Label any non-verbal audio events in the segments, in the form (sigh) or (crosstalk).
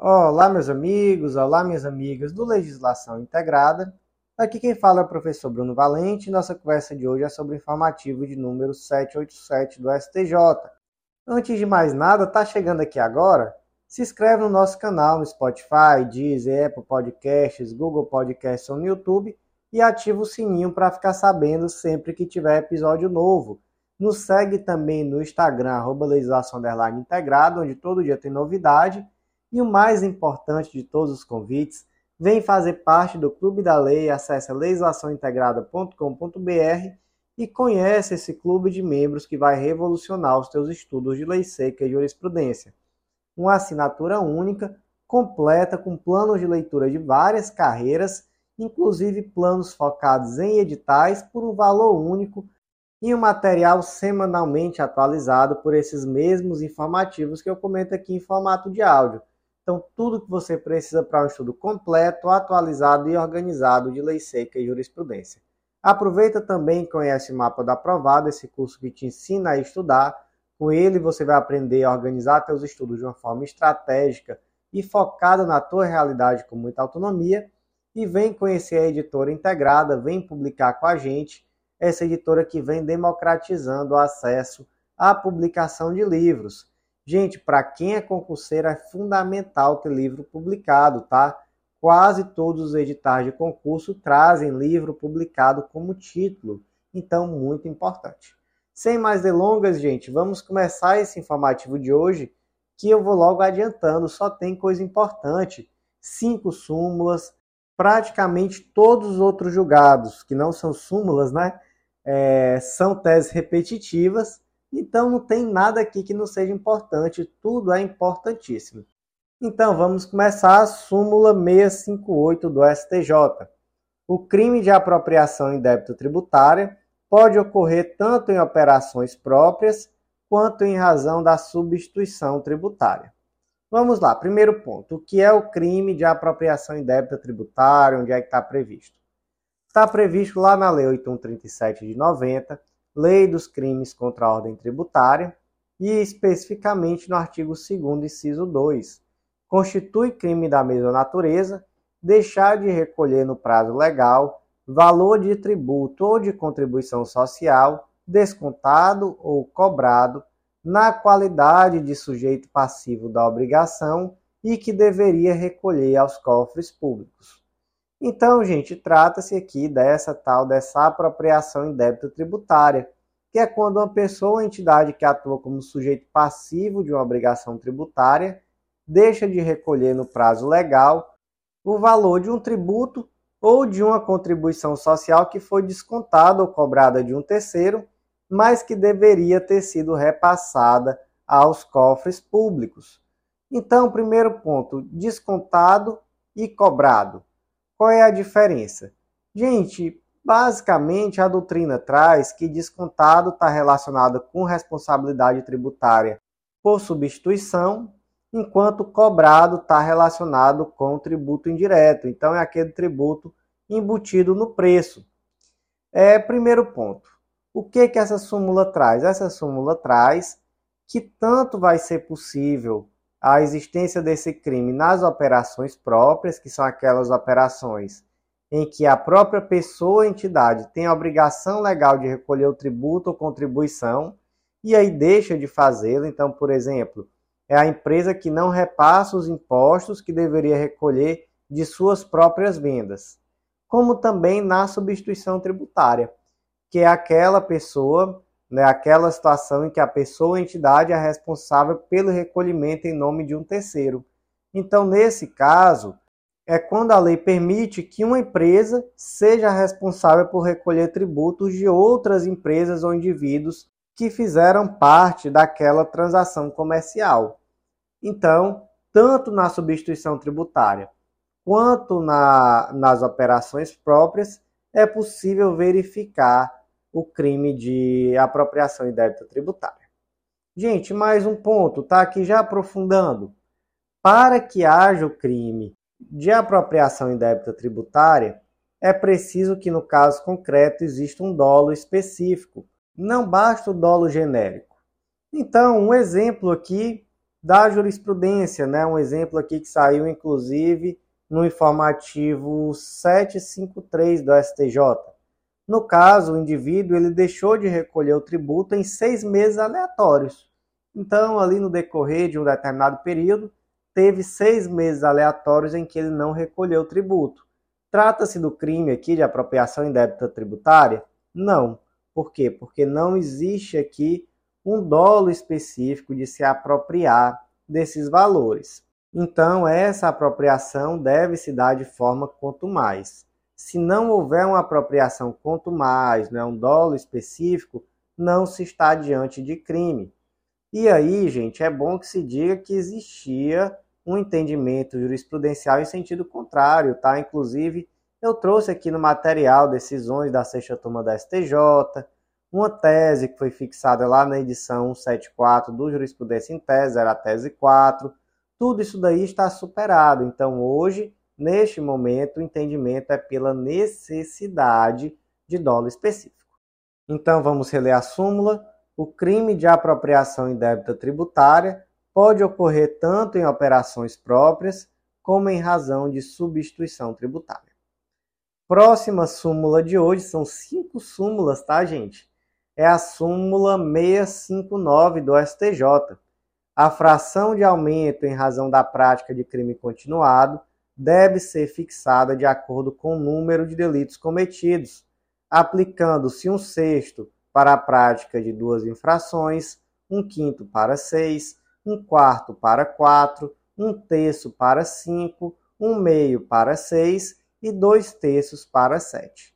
Olá, meus amigos, olá, minhas amigas do Legislação Integrada. Aqui quem fala é o professor Bruno Valente. Nossa conversa de hoje é sobre o informativo de número 787 do STJ. Antes de mais nada, tá chegando aqui agora? Se inscreve no nosso canal no Spotify, Deezer, Apple Podcasts, Google Podcasts ou no YouTube e ativa o sininho para ficar sabendo sempre que tiver episódio novo. Nos segue também no Instagram, arroba legislação integrado, onde todo dia tem novidade e o mais importante de todos os convites, vem fazer parte do Clube da Lei, acesse legislaçãointegrada.com.br e conhece esse clube de membros que vai revolucionar os teus estudos de lei seca e jurisprudência. Uma assinatura única, completa com planos de leitura de várias carreiras, inclusive planos focados em editais por um valor único e um material semanalmente atualizado por esses mesmos informativos que eu comento aqui em formato de áudio. Então, tudo que você precisa para um estudo completo, atualizado e organizado de lei seca e jurisprudência. Aproveita também e conhece o mapa da aprovado, esse curso que te ensina a estudar. Com ele você vai aprender a organizar seus estudos de uma forma estratégica e focada na tua realidade com muita autonomia. E vem conhecer a editora integrada, vem publicar com a gente, essa editora que vem democratizando o acesso à publicação de livros. Gente, para quem é concurseiro é fundamental ter livro publicado, tá? Quase todos os editais de concurso trazem livro publicado como título, então muito importante. Sem mais delongas, gente, vamos começar esse informativo de hoje, que eu vou logo adiantando, só tem coisa importante. Cinco súmulas, praticamente todos os outros julgados, que não são súmulas, né? É, são teses repetitivas então não tem nada aqui que não seja importante, tudo é importantíssimo. Então vamos começar a súmula 658 do STJ. O crime de apropriação em débito tributária pode ocorrer tanto em operações próprias quanto em razão da substituição tributária. Vamos lá, primeiro ponto. O que é o crime de apropriação em débito tributário? Onde é que está previsto? Está previsto lá na Lei 8137 de 90, Lei dos Crimes contra a Ordem Tributária e especificamente no artigo 2 inciso 2. Constitui crime da mesma natureza deixar de recolher no prazo legal valor de tributo ou de contribuição social descontado ou cobrado na qualidade de sujeito passivo da obrigação e que deveria recolher aos cofres públicos. Então, gente, trata-se aqui dessa tal dessa apropriação em débito tributária, que é quando uma pessoa ou entidade que atua como sujeito passivo de uma obrigação tributária deixa de recolher no prazo legal o valor de um tributo ou de uma contribuição social que foi descontada ou cobrada de um terceiro, mas que deveria ter sido repassada aos cofres públicos. Então, primeiro ponto, descontado e cobrado. Qual é a diferença? Gente, basicamente a doutrina traz que descontado está relacionado com responsabilidade tributária por substituição, enquanto cobrado está relacionado com tributo indireto. Então é aquele tributo embutido no preço. É primeiro ponto. O que que essa súmula traz? Essa súmula traz que tanto vai ser possível a existência desse crime nas operações próprias, que são aquelas operações em que a própria pessoa ou entidade tem a obrigação legal de recolher o tributo ou contribuição e aí deixa de fazê-lo. Então, por exemplo, é a empresa que não repassa os impostos que deveria recolher de suas próprias vendas, como também na substituição tributária, que é aquela pessoa né, aquela situação em que a pessoa ou entidade é responsável pelo recolhimento em nome de um terceiro. Então, nesse caso, é quando a lei permite que uma empresa seja responsável por recolher tributos de outras empresas ou indivíduos que fizeram parte daquela transação comercial. Então, tanto na substituição tributária quanto na, nas operações próprias, é possível verificar o crime de apropriação débito tributário. Gente, mais um ponto, tá aqui já aprofundando. Para que haja o crime de apropriação débito tributária, é preciso que no caso concreto exista um dolo específico, não basta o dolo genérico. Então, um exemplo aqui da jurisprudência, né? Um exemplo aqui que saiu, inclusive, no informativo 753 do STJ. No caso, o indivíduo ele deixou de recolher o tributo em seis meses aleatórios. Então, ali no decorrer de um determinado período, teve seis meses aleatórios em que ele não recolheu o tributo. Trata-se do crime aqui de apropriação indébita tributária? Não. Por quê? Porque não existe aqui um dolo específico de se apropriar desses valores. Então, essa apropriação deve se dar de forma quanto mais. Se não houver uma apropriação mais, né, um dolo específico, não se está diante de crime. E aí, gente, é bom que se diga que existia um entendimento jurisprudencial em sentido contrário, tá? Inclusive, eu trouxe aqui no material decisões da sexta turma da STJ, uma tese que foi fixada lá na edição 174 do Jurisprudência em Tese, era a tese 4. Tudo isso daí está superado. Então, hoje, neste momento, o entendimento é pela necessidade de dolo específico. Então, vamos reler a súmula. O crime de apropriação indébita tributária pode ocorrer tanto em operações próprias como em razão de substituição tributária. Próxima súmula de hoje são cinco súmulas, tá, gente? é a súmula 659 do STJ. A fração de aumento em razão da prática de crime continuado deve ser fixada de acordo com o número de delitos cometidos, aplicando-se um sexto para a prática de duas infrações, um quinto para seis, um quarto para quatro, um terço para cinco, um meio para seis e dois terços para sete.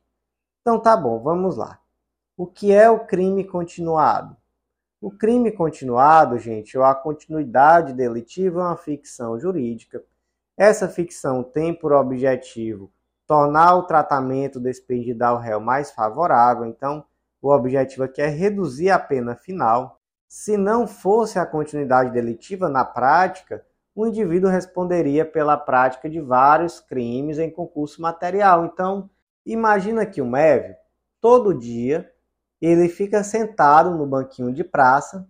Então tá bom, vamos lá. O que é o crime continuado? O crime continuado, gente, ou a continuidade delitiva é uma ficção jurídica. Essa ficção tem por objetivo tornar o tratamento despedido ao réu mais favorável. Então, o objetivo aqui é reduzir a pena final. Se não fosse a continuidade delitiva na prática, o indivíduo responderia pela prática de vários crimes em concurso material. Então, imagina que o MEV, todo dia, ele fica sentado no banquinho de praça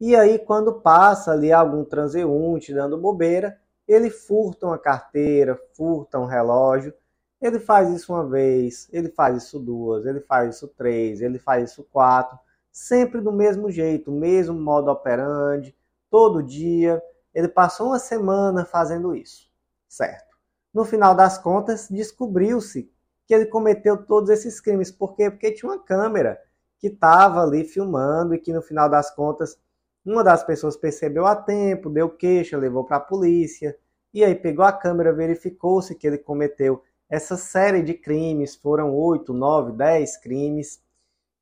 e aí quando passa ali algum transeunte dando bobeira, ele furta uma carteira, furta um relógio. Ele faz isso uma vez, ele faz isso duas, ele faz isso três, ele faz isso quatro, sempre do mesmo jeito, mesmo modo operandi, todo dia. Ele passou uma semana fazendo isso, certo? No final das contas, descobriu-se que ele cometeu todos esses crimes. Por quê? Porque tinha uma câmera que estava ali filmando e que no final das contas uma das pessoas percebeu a tempo, deu queixa, levou para a polícia e aí pegou a câmera, verificou-se que ele cometeu essa série de crimes, foram 8, 9, 10 crimes.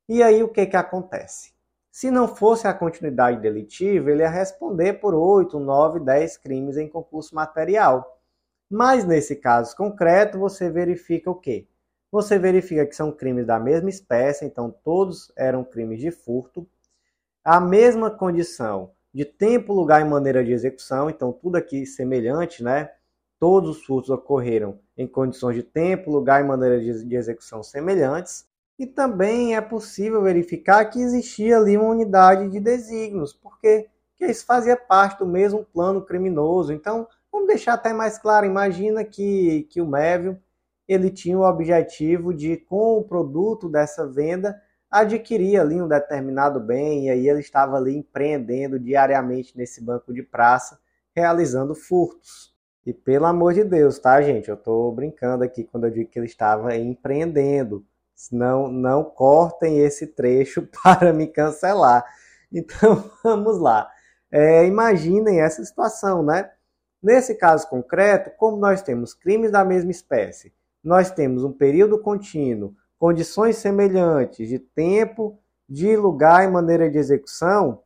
E aí o que que acontece? Se não fosse a continuidade delitiva, ele ia responder por 8, 9, 10 crimes em concurso material. Mas nesse caso concreto, você verifica o quê? você verifica que são crimes da mesma espécie, então todos eram crimes de furto. A mesma condição de tempo, lugar e maneira de execução, então tudo aqui semelhante, né? Todos os furtos ocorreram em condições de tempo, lugar e maneira de, execução semelhantes. E também é possível verificar que existia ali uma unidade de desígnios, porque que isso fazia parte do mesmo plano criminoso. Então, vamos deixar até mais claro. Imagina que, que o Mévio ele tinha o objetivo de, com o produto dessa venda, adquirir ali um determinado bem, e aí ele estava ali empreendendo diariamente nesse banco de praça, realizando furtos. E pelo amor de Deus, tá, gente? Eu estou brincando aqui quando eu digo que ele estava empreendendo. Não, não cortem esse trecho (laughs) para me cancelar. Então (laughs) vamos lá. É, imaginem essa situação, né? Nesse caso concreto, como nós temos crimes da mesma espécie nós temos um período contínuo, condições semelhantes de tempo, de lugar e maneira de execução,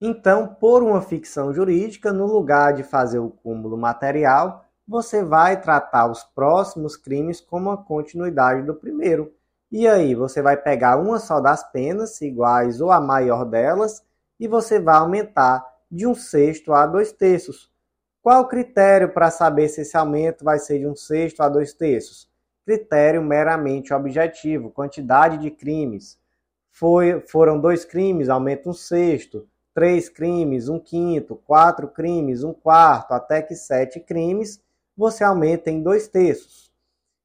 então, por uma ficção jurídica, no lugar de fazer o cúmulo material, você vai tratar os próximos crimes como a continuidade do primeiro. E aí, você vai pegar uma só das penas, iguais ou a maior delas, e você vai aumentar de um sexto a dois terços. Qual o critério para saber se esse aumento vai ser de um sexto a dois terços? Critério meramente objetivo, quantidade de crimes. Foi, foram dois crimes, aumenta um sexto. três crimes, um quinto, quatro crimes, um quarto, até que sete crimes, você aumenta em dois terços.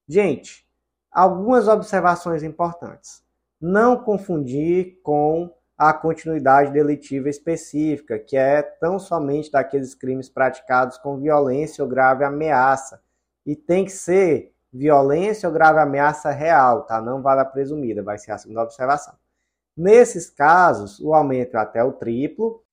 Gente, algumas observações importantes. Não confundir com a continuidade delitiva específica, que é tão somente daqueles crimes praticados com violência ou grave ameaça. E tem que ser violência ou grave ameaça real, tá? Não vale a presumida, vai ser a segunda observação. Nesses casos, o aumento é até o triplo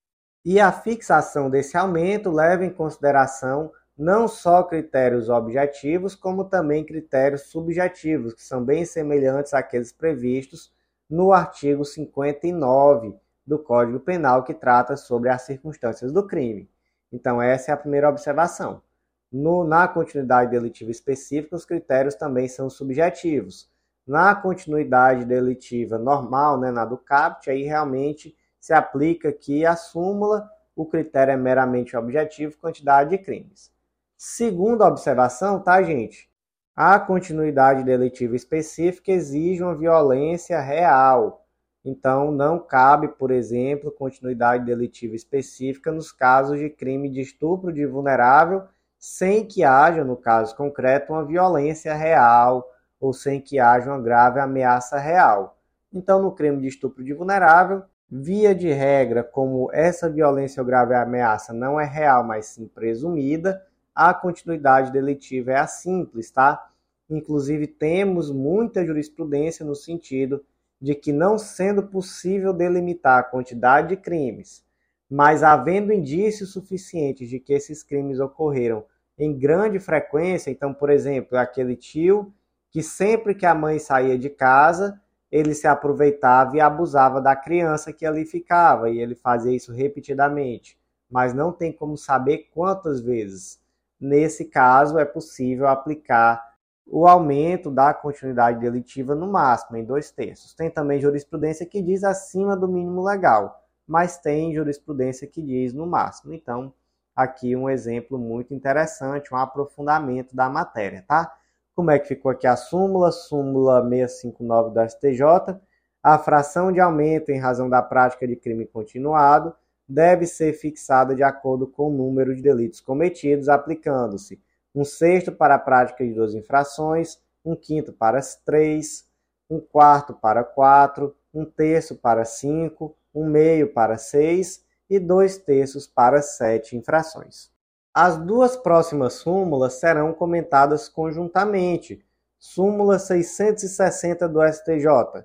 e a fixação desse aumento leva em consideração não só critérios objetivos, como também critérios subjetivos, que são bem semelhantes àqueles previstos no artigo 59 do Código Penal, que trata sobre as circunstâncias do crime. Então, essa é a primeira observação. No, na continuidade delitiva específica, os critérios também são subjetivos. Na continuidade delitiva normal, né, na do CAPT, aí realmente se aplica aqui a súmula, o critério é meramente objetivo, quantidade de crimes. Segunda observação, tá, gente? A continuidade delitiva específica exige uma violência real. Então, não cabe, por exemplo, continuidade delitiva específica nos casos de crime de estupro de vulnerável, sem que haja, no caso concreto, uma violência real ou sem que haja uma grave ameaça real. Então, no crime de estupro de vulnerável, via de regra, como essa violência ou grave ameaça não é real, mas sim presumida, a continuidade delitiva é a simples, tá? Inclusive, temos muita jurisprudência no sentido de que, não sendo possível delimitar a quantidade de crimes, mas havendo indícios suficientes de que esses crimes ocorreram em grande frequência, então, por exemplo, aquele tio que sempre que a mãe saía de casa, ele se aproveitava e abusava da criança que ali ficava, e ele fazia isso repetidamente, mas não tem como saber quantas vezes. Nesse caso, é possível aplicar o aumento da continuidade delitiva no máximo, em dois terços. Tem também jurisprudência que diz acima do mínimo legal, mas tem jurisprudência que diz no máximo. Então, aqui um exemplo muito interessante, um aprofundamento da matéria, tá? Como é que ficou aqui a súmula? Súmula 659 do STJ. A fração de aumento em razão da prática de crime continuado deve ser fixada de acordo com o número de delitos cometidos, aplicando-se um sexto para a prática de duas infrações, um quinto para três, um quarto para quatro, um terço para cinco, um meio para seis e dois terços para sete infrações. As duas próximas súmulas serão comentadas conjuntamente. Súmula 660 do STJ.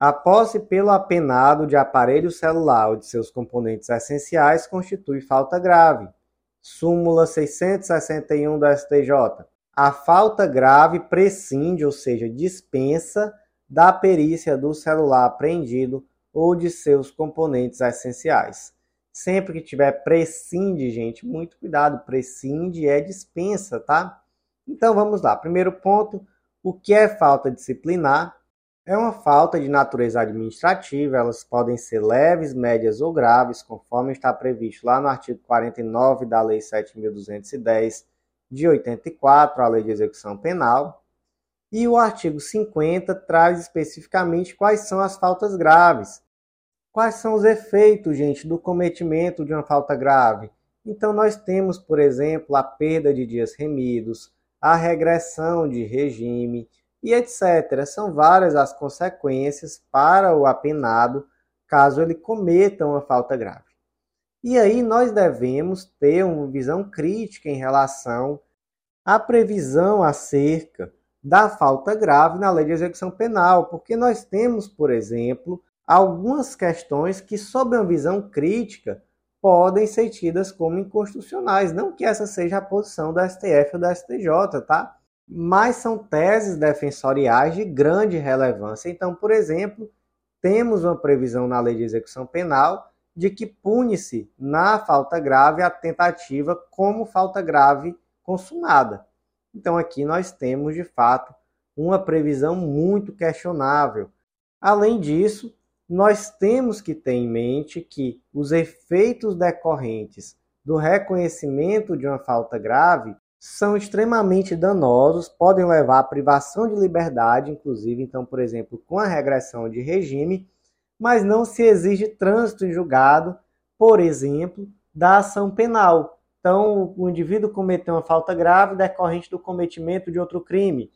A posse pelo apenado de aparelho celular ou de seus componentes essenciais constitui falta grave súmula 661 do STJ. A falta grave prescinde, ou seja, dispensa da perícia do celular apreendido ou de seus componentes essenciais. Sempre que tiver prescinde, gente, muito cuidado, prescinde é dispensa, tá? Então vamos lá. Primeiro ponto, o que é falta disciplinar? É uma falta de natureza administrativa, elas podem ser leves, médias ou graves, conforme está previsto lá no artigo 49 da Lei 7.210 de 84, a Lei de Execução Penal. E o artigo 50 traz especificamente quais são as faltas graves. Quais são os efeitos, gente, do cometimento de uma falta grave? Então, nós temos, por exemplo, a perda de dias remidos, a regressão de regime, e etc. São várias as consequências para o apenado caso ele cometa uma falta grave. E aí nós devemos ter uma visão crítica em relação à previsão acerca da falta grave na lei de execução penal, porque nós temos, por exemplo, algumas questões que, sob uma visão crítica, podem ser tidas como inconstitucionais. Não que essa seja a posição do STF ou do STJ, tá? mas são teses defensoriais de grande relevância. Então, por exemplo, temos uma previsão na lei de execução penal de que pune-se na falta grave a tentativa como falta grave consumada. Então, aqui nós temos, de fato, uma previsão muito questionável. Além disso, nós temos que ter em mente que os efeitos decorrentes do reconhecimento de uma falta grave são extremamente danosos, podem levar à privação de liberdade, inclusive, então, por exemplo, com a regressão de regime, mas não se exige trânsito em julgado por exemplo, da ação penal. Então, o indivíduo cometeu uma falta grave decorrente do cometimento de outro crime.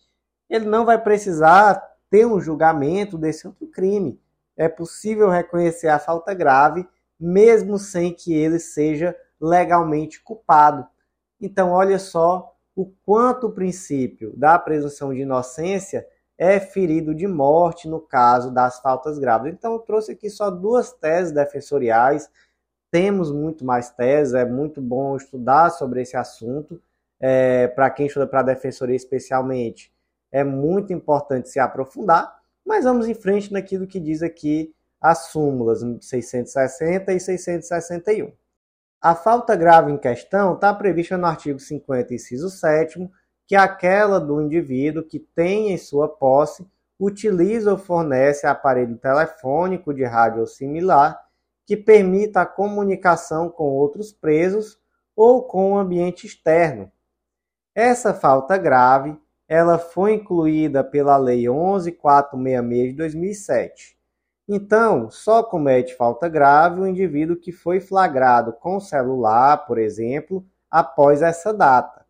Ele não vai precisar ter um julgamento desse outro crime. É possível reconhecer a falta grave, mesmo sem que ele seja legalmente culpado. Então, olha só o quanto o princípio da presunção de inocência é ferido de morte no caso das faltas graves. Então, eu trouxe aqui só duas teses defensoriais. Temos muito mais teses, é muito bom estudar sobre esse assunto. É, para quem estuda para a defensoria especialmente, é muito importante se aprofundar. Mas vamos em frente naquilo que diz aqui as súmulas 660 e 661. A falta grave em questão está prevista no artigo 50, inciso 7, que é aquela do indivíduo que tem em sua posse, utiliza ou fornece aparelho telefônico de rádio ou similar que permita a comunicação com outros presos ou com o ambiente externo. Essa falta grave, ela foi incluída pela Lei 11466 de 2007. Então, só comete falta grave o indivíduo que foi flagrado com celular, por exemplo, após essa data.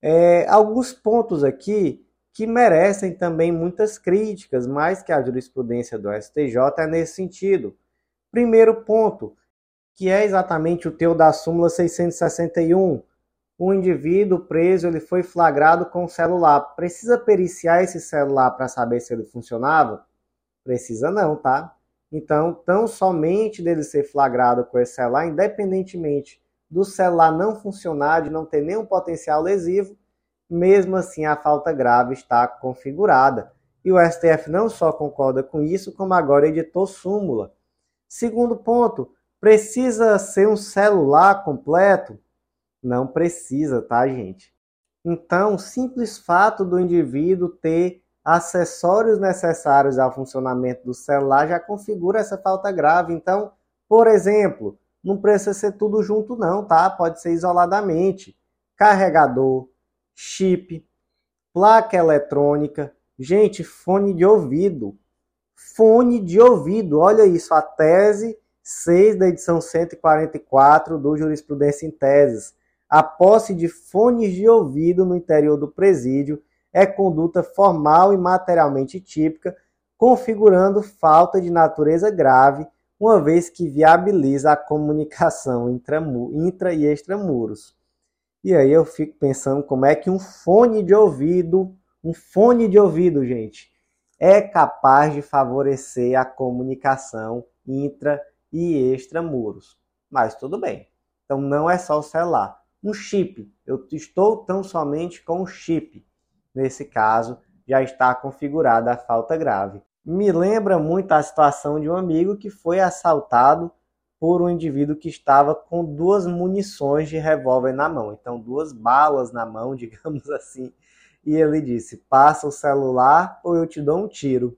É, alguns pontos aqui que merecem também muitas críticas, mais que a jurisprudência do STJ é nesse sentido. Primeiro ponto, que é exatamente o teu da súmula 661. O indivíduo preso ele foi flagrado com o celular. Precisa periciar esse celular para saber se ele funcionava? Precisa não, tá? Então, tão somente dele ser flagrado com esse celular, independentemente do celular não funcionar, de não ter nenhum potencial lesivo, mesmo assim a falta grave está configurada. E o STF não só concorda com isso, como agora editou súmula. Segundo ponto, precisa ser um celular completo? Não precisa, tá, gente? Então, o simples fato do indivíduo ter acessórios necessários ao funcionamento do celular já configura essa falta grave. Então, por exemplo, não precisa ser tudo junto não, tá? Pode ser isoladamente. Carregador, chip, placa eletrônica, gente, fone de ouvido. Fone de ouvido, olha isso, a tese 6 da edição 144 do Jurisprudência em Teses. A posse de fones de ouvido no interior do presídio é conduta formal e materialmente típica, configurando falta de natureza grave, uma vez que viabiliza a comunicação intra e extramuros. E aí eu fico pensando como é que um fone de ouvido, um fone de ouvido, gente, é capaz de favorecer a comunicação intra e extramuros. Mas tudo bem. Então não é só o celular. Um chip. Eu estou tão somente com o chip nesse caso, já está configurada a falta grave. Me lembra muito a situação de um amigo que foi assaltado por um indivíduo que estava com duas munições de revólver na mão, então duas balas na mão, (laughs) digamos assim. E ele disse: "Passa o celular ou eu te dou um tiro".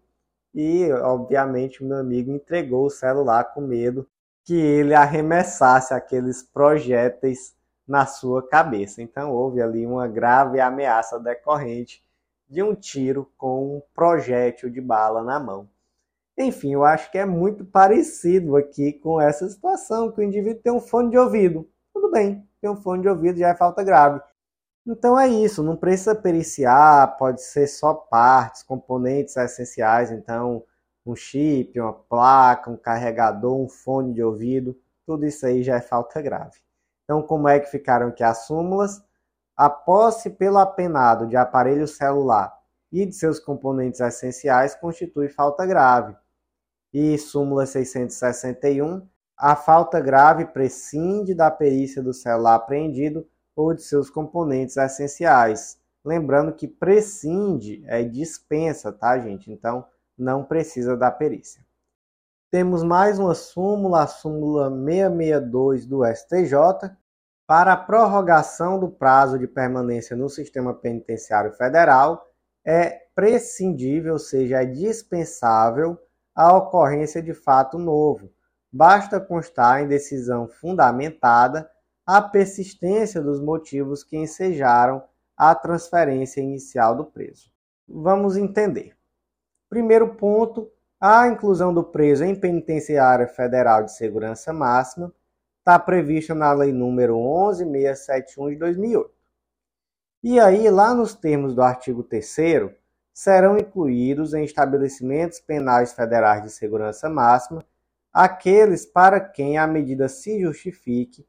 E obviamente o meu amigo entregou o celular com medo que ele arremessasse aqueles projéteis na sua cabeça. Então houve ali uma grave ameaça decorrente de um tiro com um projétil de bala na mão. Enfim, eu acho que é muito parecido aqui com essa situação, que o indivíduo tem um fone de ouvido. Tudo bem, tem um fone de ouvido já é falta grave. Então é isso, não precisa periciar, pode ser só partes, componentes essenciais, então um chip, uma placa, um carregador, um fone de ouvido, tudo isso aí já é falta grave. Então, como é que ficaram aqui as súmulas? A posse pelo apenado de aparelho celular e de seus componentes essenciais constitui falta grave. E súmula 661, a falta grave prescinde da perícia do celular apreendido ou de seus componentes essenciais. Lembrando que prescinde é dispensa, tá, gente? Então, não precisa da perícia. Temos mais uma súmula, a súmula 662 do STJ, para a prorrogação do prazo de permanência no sistema penitenciário federal, é prescindível, ou seja, é dispensável a ocorrência de fato novo. Basta constar em decisão fundamentada a persistência dos motivos que ensejaram a transferência inicial do preso. Vamos entender. Primeiro ponto, A inclusão do preso em penitenciária federal de segurança máxima está prevista na Lei número 11671 de 2008. E aí, lá nos termos do artigo 3 serão incluídos em estabelecimentos penais federais de segurança máxima aqueles para quem a medida se justifique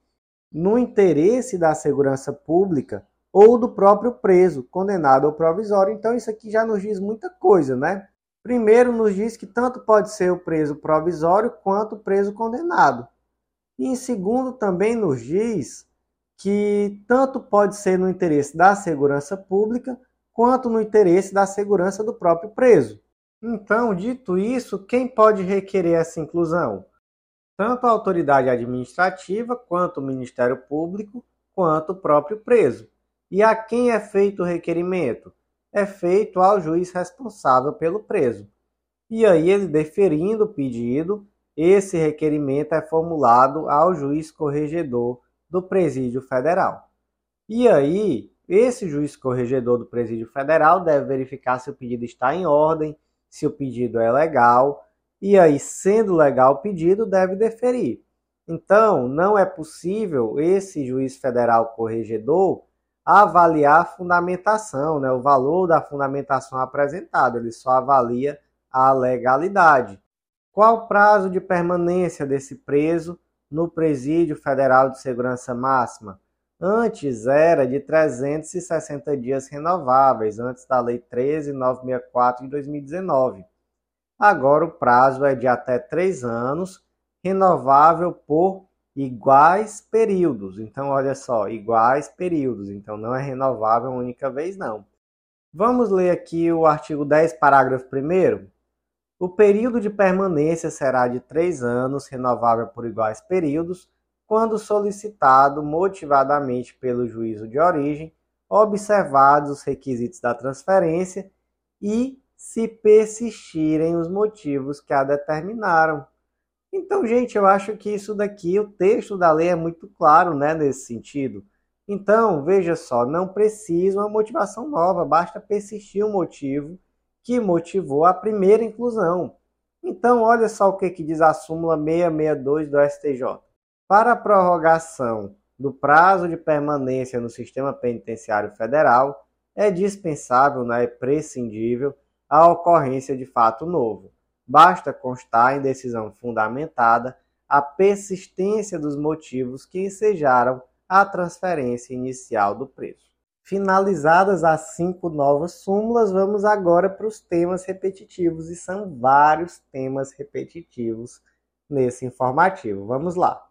no interesse da segurança pública ou do próprio preso, condenado ao provisório. Então, isso aqui já nos diz muita coisa, né? Primeiro, nos diz que tanto pode ser o preso provisório quanto o preso condenado. E em segundo, também nos diz que tanto pode ser no interesse da segurança pública quanto no interesse da segurança do próprio preso. Então, dito isso, quem pode requerer essa inclusão? Tanto a autoridade administrativa, quanto o Ministério Público, quanto o próprio preso. E a quem é feito o requerimento? É feito ao juiz responsável pelo preso. E aí, ele deferindo o pedido, esse requerimento é formulado ao juiz corregedor do Presídio Federal. E aí, esse juiz corregedor do Presídio Federal deve verificar se o pedido está em ordem, se o pedido é legal, e aí, sendo legal o pedido, deve deferir. Então, não é possível esse juiz federal corregedor avaliar a fundamentação, né, o valor da fundamentação apresentada, ele só avalia a legalidade. Qual o prazo de permanência desse preso no Presídio Federal de Segurança Máxima? Antes era de 360 dias renováveis, antes da Lei 13964 de 2019. Agora o prazo é de até três anos, renovável por iguais períodos. Então, olha só, iguais períodos. Então, não é renovável uma única vez, não. Vamos ler aqui o artigo 10, parágrafo 1. O período de permanência será de três anos, renovável por iguais períodos, quando solicitado motivadamente pelo juízo de origem, observados os requisitos da transferência e se persistirem os motivos que a determinaram. Então, gente, eu acho que isso daqui, o texto da lei é muito claro, né, nesse sentido. Então, veja só, não precisa uma motivação nova, basta persistir o motivo que motivou a primeira inclusão. Então, olha só o que, que diz a súmula 662 do STJ. Para a prorrogação do prazo de permanência no sistema penitenciário federal, é dispensável, né, é prescindível, a ocorrência de fato novo. Basta constar em decisão fundamentada a persistência dos motivos que ensejaram a transferência inicial do preço. Finalizadas as cinco novas súmulas, vamos agora para os temas repetitivos, e são vários temas repetitivos nesse informativo. Vamos lá.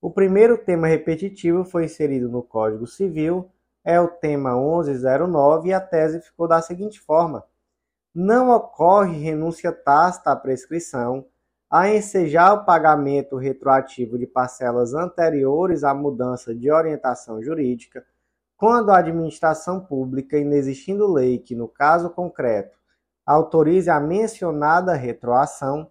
O primeiro tema repetitivo foi inserido no Código Civil, é o tema 1109, e a tese ficou da seguinte forma: não ocorre renúncia tácita à prescrição a ensejar o pagamento retroativo de parcelas anteriores à mudança de orientação jurídica, quando a administração pública, inexistindo lei que, no caso concreto, autorize a mencionada retroação,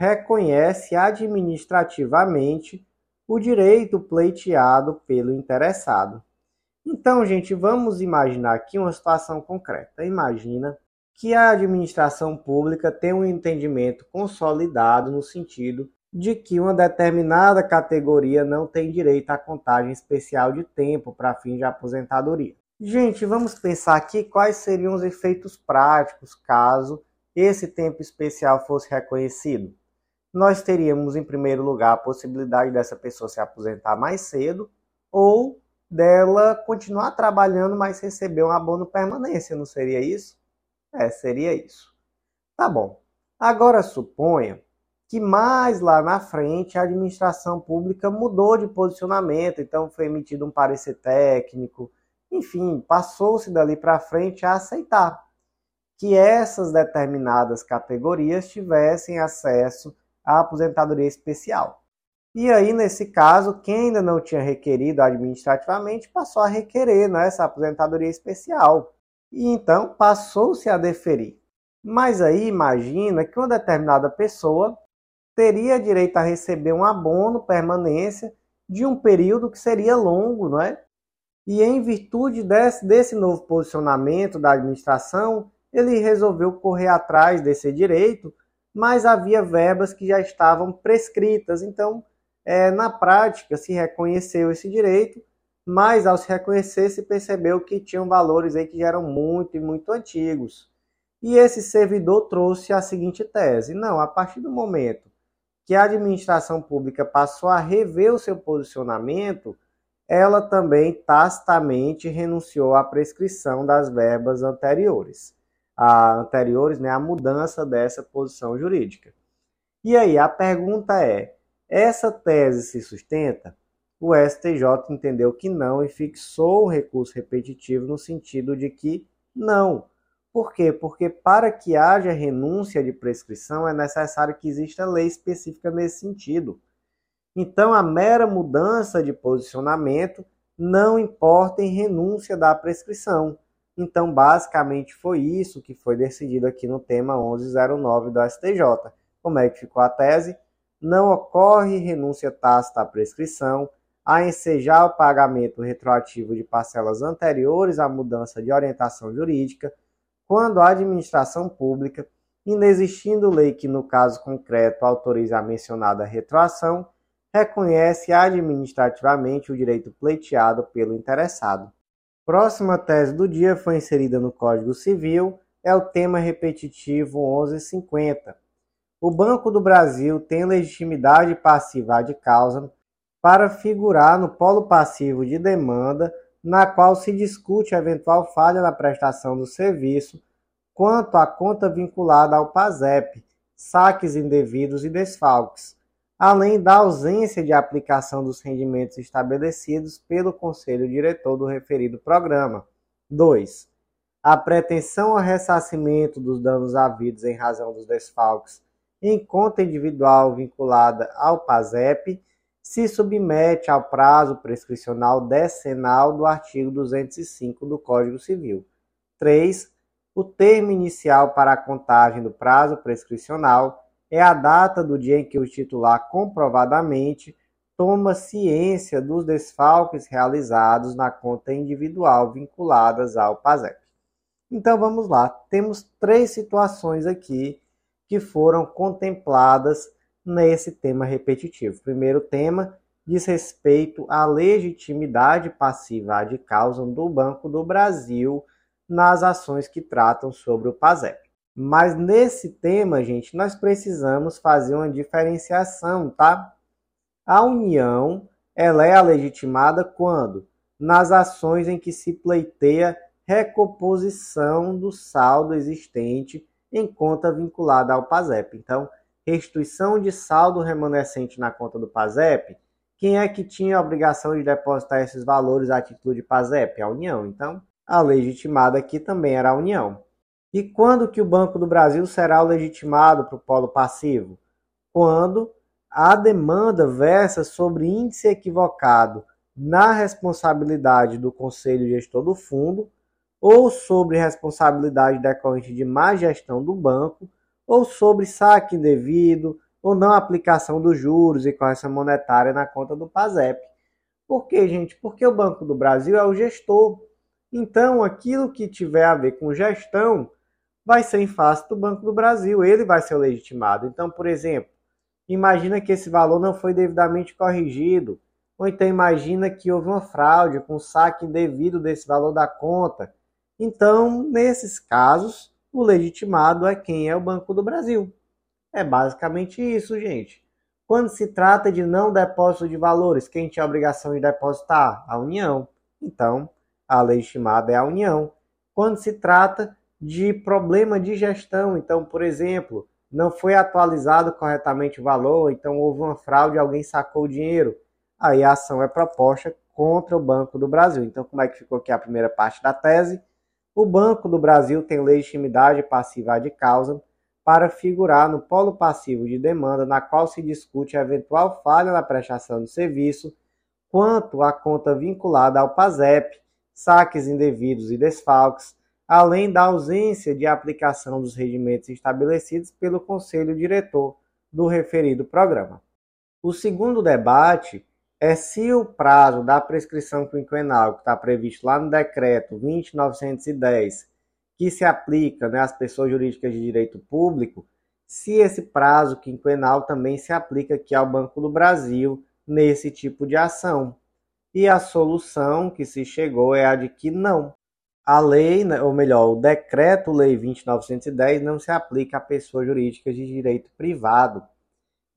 reconhece administrativamente o direito pleiteado pelo interessado. Então, gente, vamos imaginar aqui uma situação concreta. Imagina que a administração pública tem um entendimento consolidado no sentido de que uma determinada categoria não tem direito à contagem especial de tempo para fim de aposentadoria. Gente, vamos pensar aqui quais seriam os efeitos práticos caso esse tempo especial fosse reconhecido. Nós teríamos, em primeiro lugar, a possibilidade dessa pessoa se aposentar mais cedo ou dela continuar trabalhando, mas receber um abono permanência, não seria isso? É, seria isso. Tá bom. Agora suponha que mais lá na frente a administração pública mudou de posicionamento, então foi emitido um parecer técnico, enfim, passou-se dali para frente a aceitar que essas determinadas categorias tivessem acesso à aposentadoria especial. E aí, nesse caso, quem ainda não tinha requerido administrativamente passou a requerer né, essa aposentadoria especial e então passou-se a deferir. Mas aí imagina que uma determinada pessoa teria direito a receber um abono permanência de um período que seria longo, não é? E em virtude desse, desse novo posicionamento da administração, ele resolveu correr atrás desse direito, mas havia verbas que já estavam prescritas. Então, é, na prática, se reconheceu esse direito, mas ao se reconhecer, se percebeu que tinham valores aí que já eram muito e muito antigos. E esse servidor trouxe a seguinte tese: não, a partir do momento que a administração pública passou a rever o seu posicionamento, ela também tacitamente renunciou à prescrição das verbas anteriores, a anteriores, né, a mudança dessa posição jurídica. E aí a pergunta é: essa tese se sustenta? O STJ entendeu que não e fixou o recurso repetitivo no sentido de que não. Por quê? Porque para que haja renúncia de prescrição é necessário que exista lei específica nesse sentido. Então, a mera mudança de posicionamento não importa em renúncia da prescrição. Então, basicamente, foi isso que foi decidido aqui no tema 1109 do STJ. Como é que ficou a tese? Não ocorre renúncia tácita à prescrição, a ensejar o pagamento retroativo de parcelas anteriores à mudança de orientação jurídica, quando a administração pública, inexistindo lei que, no caso concreto, autorize a mencionada retroação, reconhece administrativamente o direito pleiteado pelo interessado. Próxima tese do dia foi inserida no Código Civil, é o tema repetitivo 1150. O Banco do Brasil tem legitimidade passiva de causa para figurar no polo passivo de demanda, na qual se discute a eventual falha na prestação do serviço quanto à conta vinculada ao PASEP, saques indevidos e desfalques além da ausência de aplicação dos rendimentos estabelecidos pelo Conselho Diretor do referido programa. 2. A pretensão ao ressarcimento dos danos havidos em razão dos desfalques em conta individual vinculada ao PASEP se submete ao prazo prescricional decenal do artigo 205 do Código Civil. 3. O termo inicial para a contagem do prazo prescricional é a data do dia em que o titular comprovadamente toma ciência dos desfalques realizados na conta individual vinculadas ao PASEP. Então vamos lá, temos três situações aqui que foram contempladas nesse tema repetitivo. primeiro tema diz respeito à legitimidade passiva de causa do Banco do Brasil nas ações que tratam sobre o PASEP. Mas nesse tema, gente, nós precisamos fazer uma diferenciação, tá? A união, ela é legitimada quando? Nas ações em que se pleiteia recomposição do saldo existente em conta vinculada ao PASEP. Então, restituição de saldo remanescente na conta do PASEP, quem é que tinha a obrigação de depositar esses valores a título de PASEP? A União. Então, a legitimada aqui também era a União. E quando que o Banco do Brasil será legitimado para o polo passivo? Quando a demanda versa sobre índice equivocado na responsabilidade do Conselho Gestor do Fundo ou sobre responsabilidade decorrente de má gestão do banco ou sobre saque indevido ou não aplicação dos juros e correção monetária na conta do PASEP. Por quê, gente? Porque o Banco do Brasil é o gestor. Então, aquilo que tiver a ver com gestão vai ser em face do Banco do Brasil, ele vai ser o legitimado. Então, por exemplo, imagina que esse valor não foi devidamente corrigido, ou então imagina que houve uma fraude com saque indevido desse valor da conta. Então, nesses casos, o legitimado é quem é o Banco do Brasil. É basicamente isso, gente. Quando se trata de não depósito de valores, quem tinha a obrigação de depositar? A União. Então, a legitimada é a União. Quando se trata de problema de gestão. Então, por exemplo, não foi atualizado corretamente o valor, então houve uma fraude, alguém sacou o dinheiro. Aí a ação é proposta contra o Banco do Brasil. Então, como é que ficou aqui a primeira parte da tese? O Banco do Brasil tem legitimidade passiva de causa para figurar no polo passivo de demanda, na qual se discute a eventual falha na prestação do serviço, quanto à conta vinculada ao PASEP, saques indevidos e desfalques, além da ausência de aplicação dos regimentos estabelecidos pelo Conselho Diretor do referido programa. O segundo debate é se o prazo da prescrição quinquenal, que está previsto lá no decreto 20910, que se aplica né, às pessoas jurídicas de direito público, se esse prazo quinquenal também se aplica aqui ao Banco do Brasil nesse tipo de ação. E a solução que se chegou é a de que não. A lei, né, ou melhor, o decreto-lei 20910 não se aplica a pessoas jurídicas de direito privado.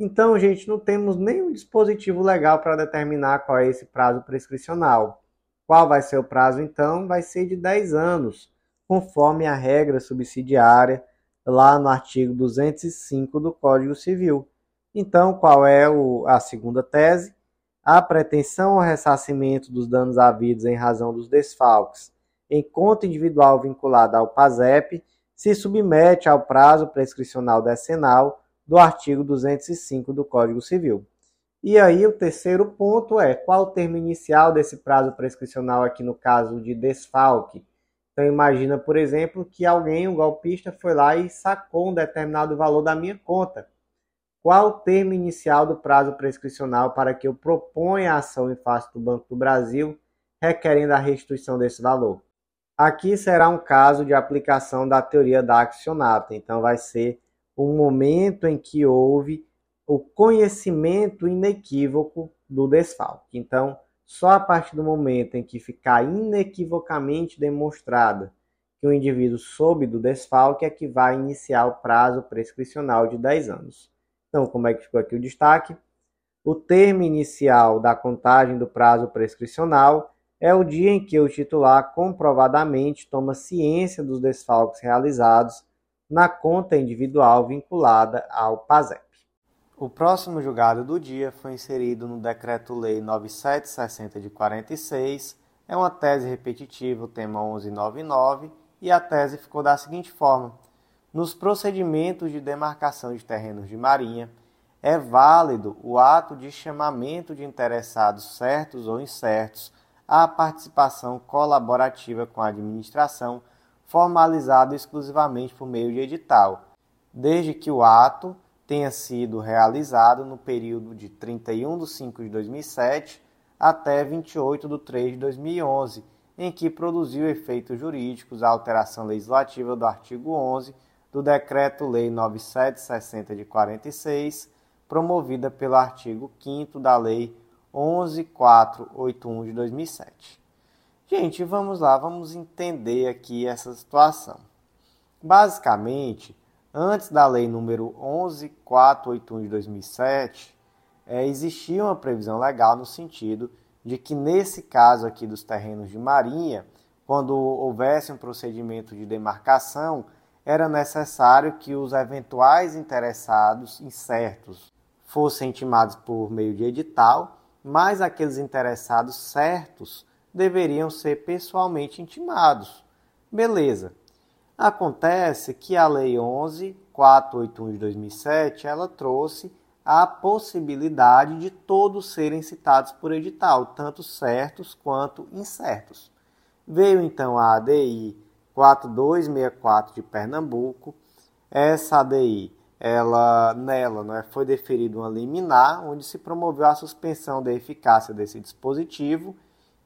Então, gente, não temos nenhum dispositivo legal para determinar qual é esse prazo prescricional. Qual vai ser o prazo, então? Vai ser de 10 anos, conforme a regra subsidiária lá no artigo 205 do Código Civil. Então, qual é o, a segunda tese? A pretensão ao ressarcimento dos danos havidos em razão dos desfalques em conta individual vinculada ao PASEP se submete ao prazo prescricional decenal do artigo 205 do Código Civil. E aí o terceiro ponto é qual o termo inicial desse prazo prescricional aqui no caso de desfalque. Então imagina, por exemplo, que alguém, um golpista, foi lá e sacou um determinado valor da minha conta. Qual o termo inicial do prazo prescricional para que eu proponha a ação em face do Banco do Brasil requerendo a restituição desse valor? Aqui será um caso de aplicação da teoria da accionata. Então vai ser o momento em que houve o conhecimento inequívoco do desfalque. Então, só a partir do momento em que ficar inequivocamente demonstrada que o indivíduo soube do desfalque é que vai iniciar o prazo prescricional de 10 anos. Então, como é que ficou aqui o destaque? O termo inicial da contagem do prazo prescricional é o dia em que o titular comprovadamente toma ciência dos desfalques realizados na conta individual vinculada ao PASEP. O próximo julgado do dia foi inserido no Decreto-Lei 9760 de 46. É uma tese repetitiva, o tema 1199, e a tese ficou da seguinte forma: Nos procedimentos de demarcação de terrenos de marinha, é válido o ato de chamamento de interessados certos ou incertos à participação colaborativa com a administração formalizado exclusivamente por meio de edital, desde que o ato tenha sido realizado no período de 31 de 5 de 2007 até 28 de 3 de 2011, em que produziu efeitos jurídicos a alteração legislativa do artigo 11 do Decreto-Lei 9760 de 46, promovida pelo artigo 5 da Lei 11481 de 2007. Gente, vamos lá, vamos entender aqui essa situação. Basicamente, antes da lei número 11481 de 2007, é, existia uma previsão legal no sentido de que nesse caso aqui dos terrenos de marinha, quando houvesse um procedimento de demarcação, era necessário que os eventuais interessados incertos fossem intimados por meio de edital, mas aqueles interessados certos deveriam ser pessoalmente intimados. Beleza. Acontece que a Lei 11.481 de 2007 ela trouxe a possibilidade de todos serem citados por edital, tanto certos quanto incertos. Veio então a ADI 4264 de Pernambuco. Essa ADI, ela nela, né, foi deferida uma liminar onde se promoveu a suspensão da eficácia desse dispositivo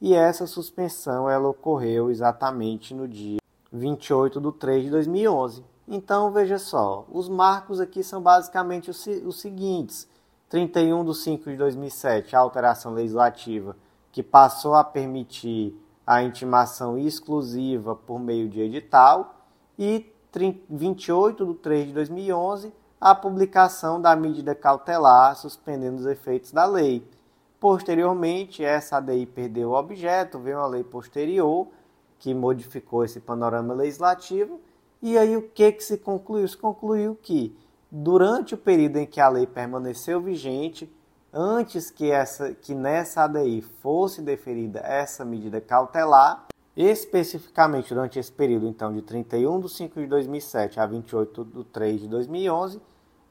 e essa suspensão ela ocorreu exatamente no dia 28 de 3 de 2011. Então, veja só, os marcos aqui são basicamente os, os seguintes. 31 de 5 de 2007, a alteração legislativa que passou a permitir a intimação exclusiva por meio de edital e 28 de 3 de 2011, a publicação da medida cautelar suspendendo os efeitos da lei. Posteriormente, essa ADI perdeu o objeto, veio uma lei posterior que modificou esse panorama legislativo. E aí o que, que se concluiu? Se concluiu que, durante o período em que a lei permaneceu vigente, antes que, essa, que nessa ADI fosse deferida essa medida cautelar, especificamente durante esse período então de 31 de 5 de 2007 a 28 de 3 de 2011,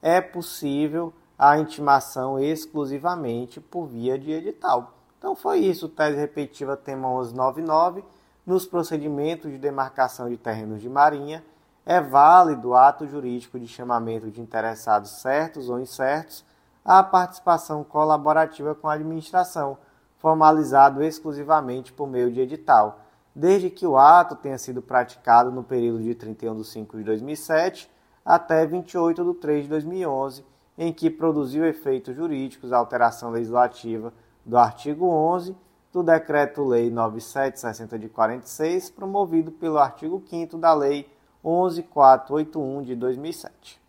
é possível a intimação exclusivamente por via de edital. Então foi isso, tese repetitiva tema 1199, nos procedimentos de demarcação de terrenos de marinha, é válido o ato jurídico de chamamento de interessados certos ou incertos à participação colaborativa com a administração, formalizado exclusivamente por meio de edital, desde que o ato tenha sido praticado no período de 31 de 5 de 2007 até 28 de 3 de 2011, em que produziu efeitos jurídicos a alteração legislativa do artigo 11 do Decreto-Lei 9760 de 46, promovido pelo artigo 5 da Lei 11481 de 2007.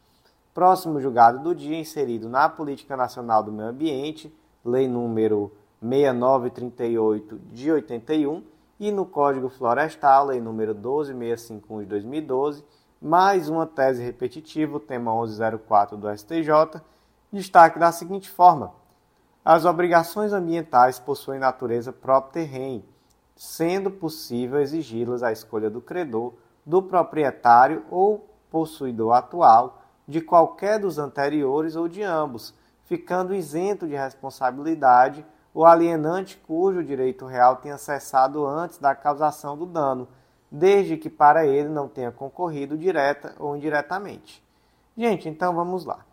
Próximo julgado do dia inserido na Política Nacional do Meio Ambiente, Lei número 6938 de 81, e no Código Florestal, Lei número 12651 de 2012, mais uma tese repetitiva, o tema 1104 do STJ, destaque da seguinte forma: as obrigações ambientais possuem natureza própria terreno, sendo possível exigi-las à escolha do credor, do proprietário ou possuidor atual, de qualquer dos anteriores ou de ambos, ficando isento de responsabilidade o alienante cujo direito real tenha cessado antes da causação do dano, desde que para ele não tenha concorrido direta ou indiretamente. Gente, então vamos lá.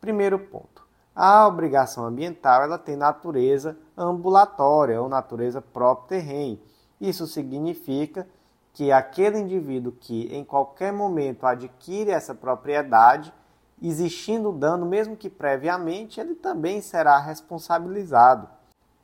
Primeiro ponto. A obrigação ambiental ela tem natureza ambulatória ou natureza própria terreno. Isso significa que aquele indivíduo que em qualquer momento adquire essa propriedade, existindo dano, mesmo que previamente, ele também será responsabilizado.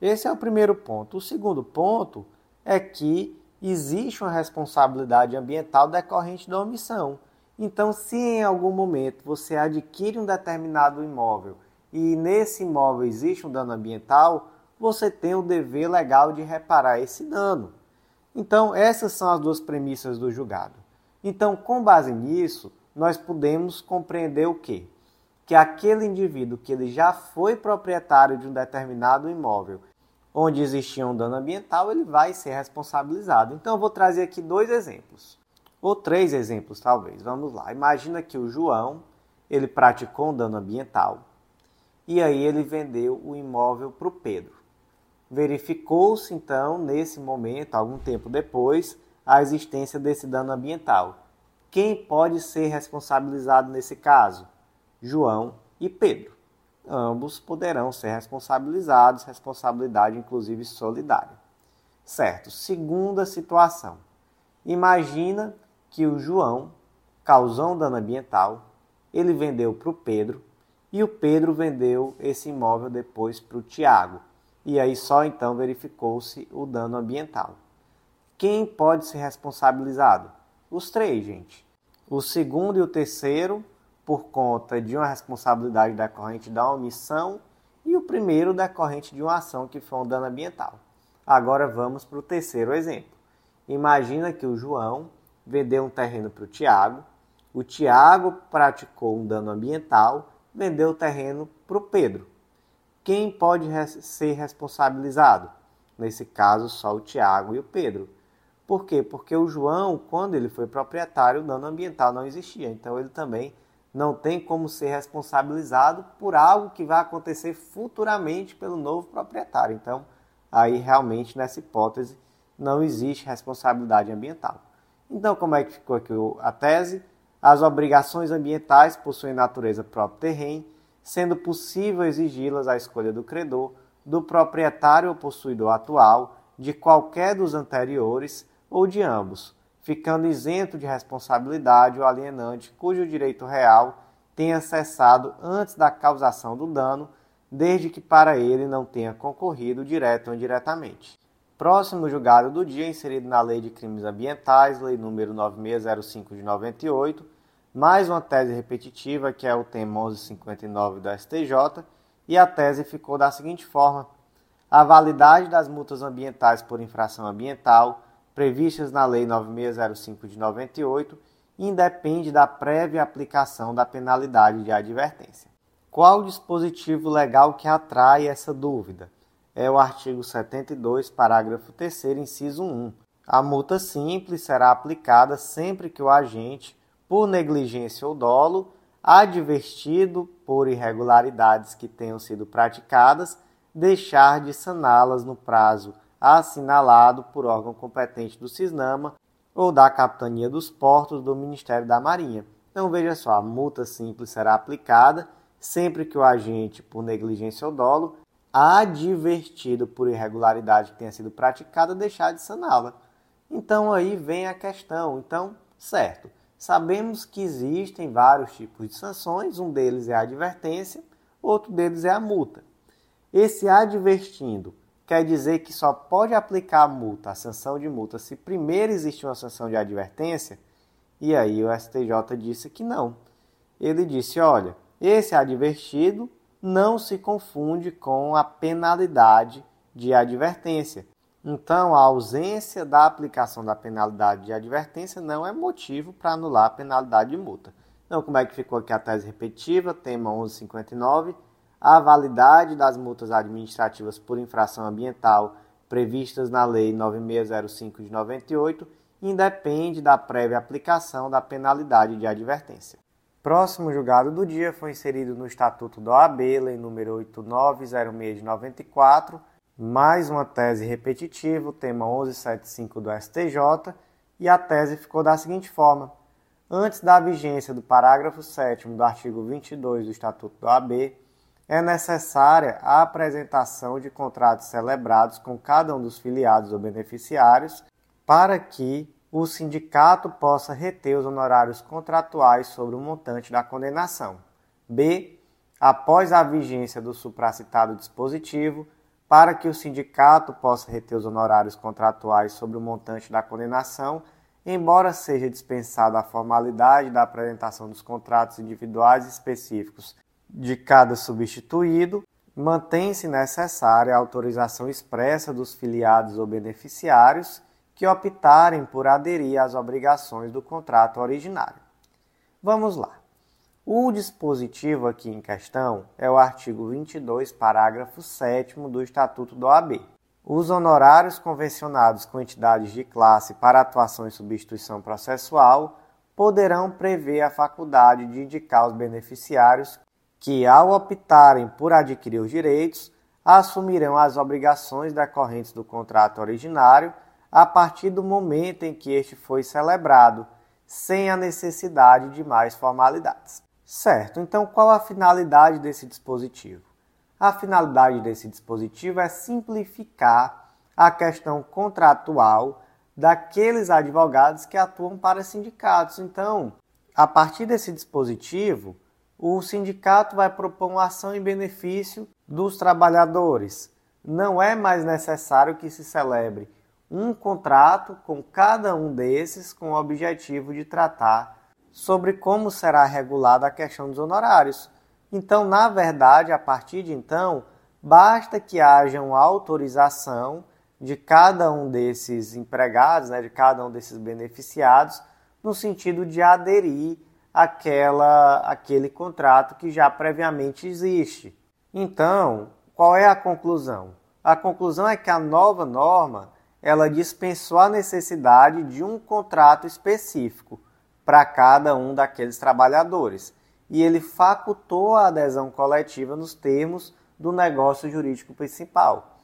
Esse é o primeiro ponto. O segundo ponto é que existe uma responsabilidade ambiental decorrente da omissão. Então, se em algum momento você adquire um determinado imóvel e nesse imóvel existe um dano ambiental, você tem o dever legal de reparar esse dano. Então, essas são as duas premissas do julgado. Então, com base nisso, nós podemos compreender o quê? Que aquele indivíduo que ele já foi proprietário de um determinado imóvel onde existia um dano ambiental, ele vai ser responsabilizado. Então, eu vou trazer aqui dois exemplos, ou três exemplos talvez. Vamos lá. Imagina que o João ele praticou um dano ambiental e aí ele vendeu o imóvel para o Pedro. Verificou-se então, nesse momento, algum tempo depois, a existência desse dano ambiental. Quem pode ser responsabilizado nesse caso? João e Pedro. Ambos poderão ser responsabilizados, responsabilidade inclusive solidária. Certo. Segunda situação. Imagina que o João causou um dano ambiental, ele vendeu para o Pedro e o Pedro vendeu esse imóvel depois para o Tiago. E aí só então verificou-se o dano ambiental. Quem pode ser responsabilizado? Os três, gente. O segundo e o terceiro, por conta de uma responsabilidade decorrente da omissão, e o primeiro decorrente de uma ação que foi um dano ambiental. Agora vamos para o terceiro exemplo. Imagina que o João vendeu um terreno para o Tiago, o Tiago praticou um dano ambiental vendeu o terreno para o Pedro. Quem pode ser responsabilizado? Nesse caso, só o Tiago e o Pedro. Por quê? Porque o João, quando ele foi proprietário, o dano ambiental não existia. Então ele também não tem como ser responsabilizado por algo que vai acontecer futuramente pelo novo proprietário. Então, aí realmente nessa hipótese não existe responsabilidade ambiental. Então, como é que ficou aqui a tese? As obrigações ambientais possuem natureza própria terreno, sendo possível exigi-las à escolha do credor, do proprietário ou possuidor atual, de qualquer dos anteriores ou de ambos, ficando isento de responsabilidade o alienante cujo direito real tenha cessado antes da causação do dano, desde que para ele não tenha concorrido direto ou indiretamente. Próximo julgado do dia, inserido na Lei de Crimes Ambientais, Lei número 9605 de 98, mais uma tese repetitiva, que é o tema 1159 do STJ, e a tese ficou da seguinte forma: a validade das multas ambientais por infração ambiental previstas na Lei 9605 de 98 independe da prévia aplicação da penalidade de advertência. Qual o dispositivo legal que atrai essa dúvida? é o artigo 72, parágrafo 3, inciso 1. A multa simples será aplicada sempre que o agente, por negligência ou dolo, advertido por irregularidades que tenham sido praticadas, deixar de saná-las no prazo assinalado por órgão competente do CISNAMA ou da Capitania dos Portos do Ministério da Marinha. Então veja só, a multa simples será aplicada sempre que o agente, por negligência ou dolo, advertido por irregularidade que tenha sido praticada, deixar de saná-la. Então aí vem a questão. Então, certo. Sabemos que existem vários tipos de sanções, um deles é a advertência, outro deles é a multa. Esse advertindo quer dizer que só pode aplicar a multa, a sanção de multa, se primeiro existe uma sanção de advertência? E aí o STJ disse que não. Ele disse: olha, esse advertido não se confunde com a penalidade de advertência. Então, a ausência da aplicação da penalidade de advertência não é motivo para anular a penalidade de multa. Então, como é que ficou aqui a tese repetitiva, tema 1159? A validade das multas administrativas por infração ambiental previstas na Lei 9605 de 98 independe da prévia aplicação da penalidade de advertência. Próximo julgado do dia foi inserido no Estatuto da OAB, Lei número 8906 de 94, mais uma tese repetitiva, o tema 1175 do STJ, e a tese ficou da seguinte forma: antes da vigência do parágrafo 7 do artigo 22 do Estatuto da OAB, é necessária a apresentação de contratos celebrados com cada um dos filiados ou beneficiários para que o sindicato possa reter os honorários contratuais sobre o montante da condenação. B. Após a vigência do supracitado dispositivo, para que o sindicato possa reter os honorários contratuais sobre o montante da condenação, embora seja dispensada a formalidade da apresentação dos contratos individuais específicos de cada substituído, mantém-se necessária a autorização expressa dos filiados ou beneficiários que optarem por aderir às obrigações do contrato originário. Vamos lá. O dispositivo aqui em questão é o artigo 22, parágrafo 7 do Estatuto do OAB. Os honorários convencionados com entidades de classe para atuação em substituição processual poderão prever a faculdade de indicar os beneficiários que, ao optarem por adquirir os direitos, assumirão as obrigações decorrentes do contrato originário a partir do momento em que este foi celebrado, sem a necessidade de mais formalidades. Certo, então qual a finalidade desse dispositivo? A finalidade desse dispositivo é simplificar a questão contratual daqueles advogados que atuam para sindicatos. Então, a partir desse dispositivo, o sindicato vai propor uma ação em benefício dos trabalhadores. Não é mais necessário que se celebre um contrato com cada um desses com o objetivo de tratar sobre como será regulada a questão dos honorários. Então, na verdade, a partir de então, basta que haja uma autorização de cada um desses empregados, né, de cada um desses beneficiados, no sentido de aderir àquela, àquele contrato que já previamente existe. Então, qual é a conclusão? A conclusão é que a nova norma ela dispensou a necessidade de um contrato específico para cada um daqueles trabalhadores e ele facultou a adesão coletiva nos termos do negócio jurídico principal.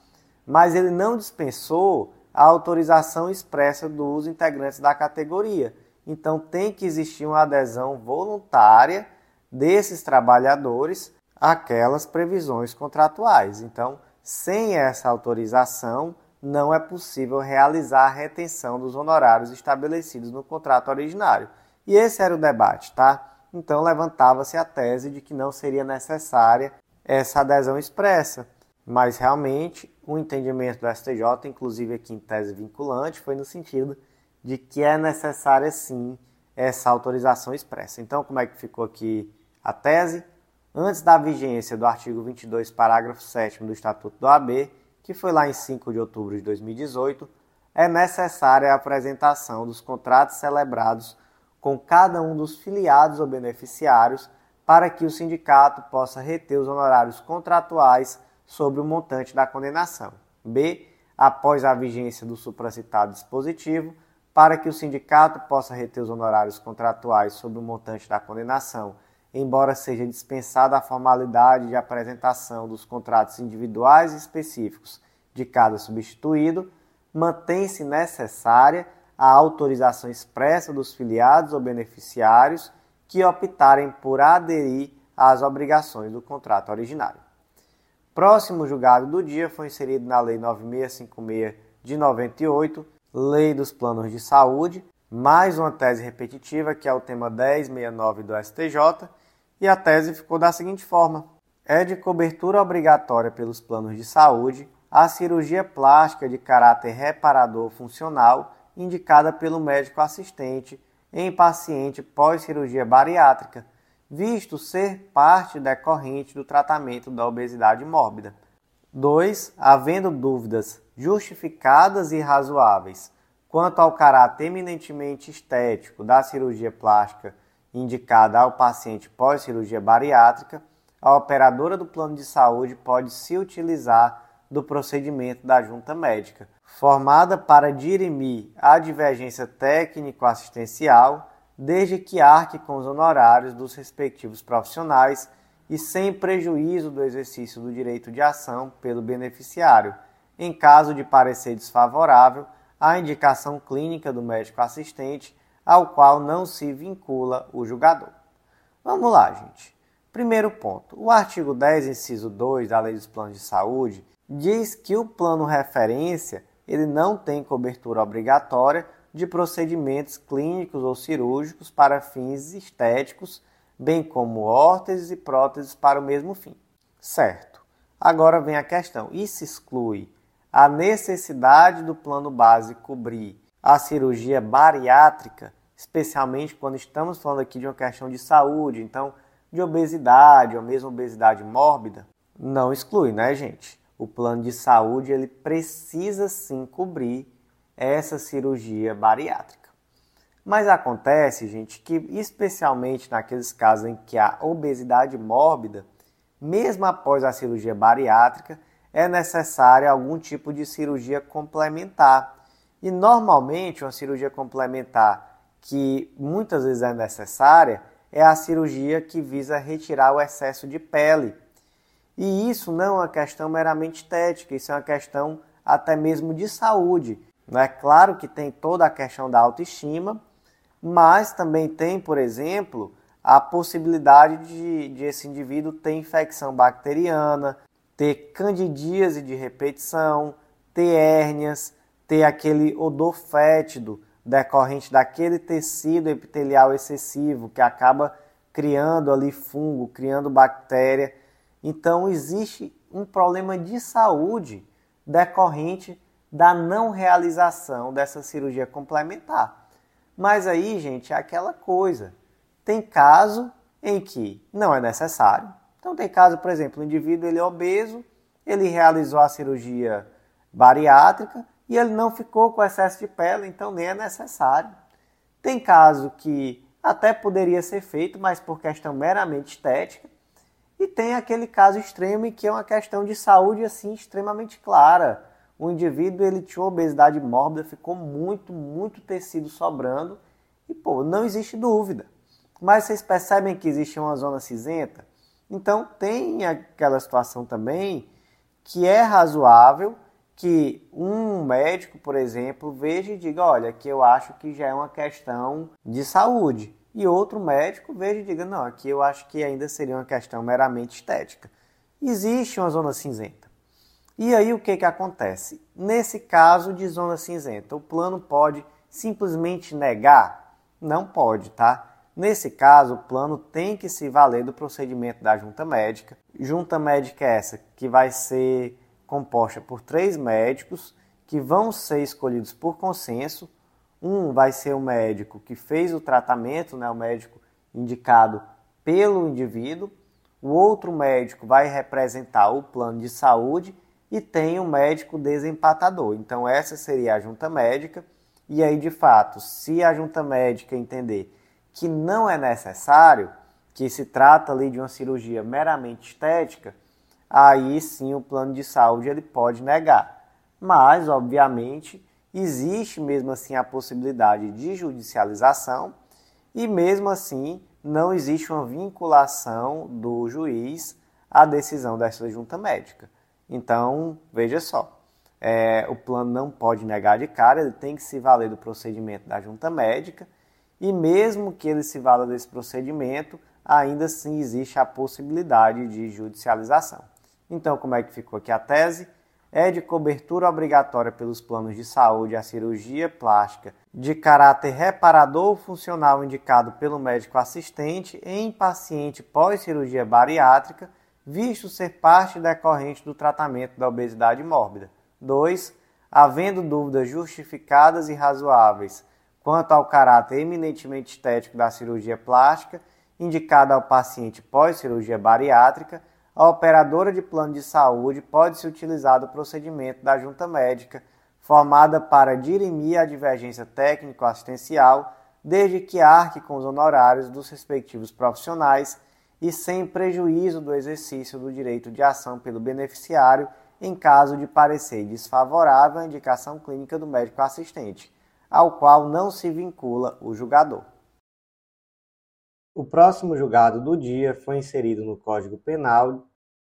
Mas ele não dispensou a autorização expressa dos integrantes da categoria. Então tem que existir uma adesão voluntária desses trabalhadores àquelas previsões contratuais. Então, sem essa autorização, não é possível realizar a retenção dos honorários estabelecidos no contrato originário. E esse era o debate, tá? Então levantava-se a tese de que não seria necessária essa adesão expressa. Mas realmente o entendimento do STJ, inclusive aqui em tese vinculante, foi no sentido de que é necessária sim essa autorização expressa. Então, como é que ficou aqui a tese? Antes da vigência do artigo 22, parágrafo 7 do Estatuto do AB, que foi lá em 5 de outubro de 2018, é necessária a apresentação dos contratos celebrados com cada um dos filiados ou beneficiários para que o sindicato possa reter os honorários contratuais sobre o montante da condenação. B. Após a vigência do supracitado dispositivo, para que o sindicato possa reter os honorários contratuais sobre o montante da condenação embora seja dispensada a formalidade de apresentação dos contratos individuais e específicos de cada substituído, mantém-se necessária a autorização expressa dos filiados ou beneficiários que optarem por aderir às obrigações do contrato originário. Próximo julgado do dia foi inserido na Lei 9656 de 98, Lei dos Planos de Saúde, mais uma tese repetitiva, que é o tema 1069 do STJ, e a tese ficou da seguinte forma: é de cobertura obrigatória pelos planos de saúde a cirurgia plástica de caráter reparador funcional indicada pelo médico assistente em paciente pós-cirurgia bariátrica, visto ser parte decorrente do tratamento da obesidade mórbida. 2. Havendo dúvidas justificadas e razoáveis quanto ao caráter eminentemente estético da cirurgia plástica indicada ao paciente pós-cirurgia bariátrica, a operadora do plano de saúde pode se utilizar do procedimento da junta médica, formada para dirimir a divergência técnico-assistencial, desde que arque com os honorários dos respectivos profissionais e sem prejuízo do exercício do direito de ação pelo beneficiário, em caso de parecer desfavorável à indicação clínica do médico assistente, ao qual não se vincula o julgador. Vamos lá, gente. Primeiro ponto. O artigo 10, inciso 2 da Lei dos Planos de Saúde diz que o plano referência ele não tem cobertura obrigatória de procedimentos clínicos ou cirúrgicos para fins estéticos, bem como órteses e próteses para o mesmo fim. Certo. Agora vem a questão: isso exclui a necessidade do plano base cobrir a cirurgia bariátrica, especialmente quando estamos falando aqui de uma questão de saúde, então de obesidade ou mesmo obesidade mórbida? Não exclui, né, gente? O plano de saúde ele precisa sim cobrir essa cirurgia bariátrica. Mas acontece, gente, que especialmente naqueles casos em que há obesidade mórbida, mesmo após a cirurgia bariátrica, é necessária algum tipo de cirurgia complementar. E normalmente uma cirurgia complementar que muitas vezes é necessária é a cirurgia que visa retirar o excesso de pele. E isso não é uma questão meramente estética, isso é uma questão até mesmo de saúde. É claro que tem toda a questão da autoestima, mas também tem, por exemplo, a possibilidade de, de esse indivíduo ter infecção bacteriana, ter candidíase de repetição, ter hérnias, ter aquele odor fétido decorrente daquele tecido epitelial excessivo que acaba criando ali fungo, criando bactéria. Então existe um problema de saúde decorrente da não realização dessa cirurgia complementar. Mas aí, gente, é aquela coisa. Tem caso em que não é necessário. Então tem caso, por exemplo, o indivíduo ele é obeso, ele realizou a cirurgia bariátrica, e ele não ficou com excesso de pele, então nem é necessário. Tem caso que até poderia ser feito, mas por questão meramente estética, e tem aquele caso extremo em que é uma questão de saúde assim extremamente clara. O indivíduo ele tinha obesidade mórbida, ficou muito, muito tecido sobrando e pô, não existe dúvida. Mas vocês percebem que existe uma zona cinzenta? Então tem aquela situação também que é razoável que um médico, por exemplo, veja e diga: olha, que eu acho que já é uma questão de saúde. E outro médico veja e diga: não, aqui eu acho que ainda seria uma questão meramente estética. Existe uma zona cinzenta. E aí o que, que acontece? Nesse caso de zona cinzenta, o plano pode simplesmente negar? Não pode, tá? Nesse caso, o plano tem que se valer do procedimento da junta médica. Junta médica é essa que vai ser composta por três médicos que vão ser escolhidos por consenso. Um vai ser o médico que fez o tratamento, né, o médico indicado pelo indivíduo. O outro médico vai representar o plano de saúde e tem o um médico desempatador. Então, essa seria a junta médica. E aí, de fato, se a junta médica entender que não é necessário, que se trata ali de uma cirurgia meramente estética, aí sim o plano de saúde ele pode negar. Mas, obviamente, existe mesmo assim a possibilidade de judicialização e mesmo assim não existe uma vinculação do juiz à decisão dessa junta médica. Então, veja só, é, o plano não pode negar de cara, ele tem que se valer do procedimento da junta médica e mesmo que ele se valha desse procedimento, ainda assim existe a possibilidade de judicialização. Então, como é que ficou aqui a tese? é de cobertura obrigatória pelos planos de saúde a cirurgia plástica de caráter reparador ou funcional indicado pelo médico assistente em paciente pós-cirurgia bariátrica, visto ser parte decorrente do tratamento da obesidade mórbida. 2. Havendo dúvidas justificadas e razoáveis quanto ao caráter eminentemente estético da cirurgia plástica indicada ao paciente pós-cirurgia bariátrica, a operadora de plano de saúde pode se utilizar do procedimento da junta médica, formada para dirimir a divergência técnico-assistencial, desde que arque com os honorários dos respectivos profissionais e sem prejuízo do exercício do direito de ação pelo beneficiário em caso de parecer desfavorável à indicação clínica do médico assistente, ao qual não se vincula o julgador. O próximo julgado do dia foi inserido no Código Penal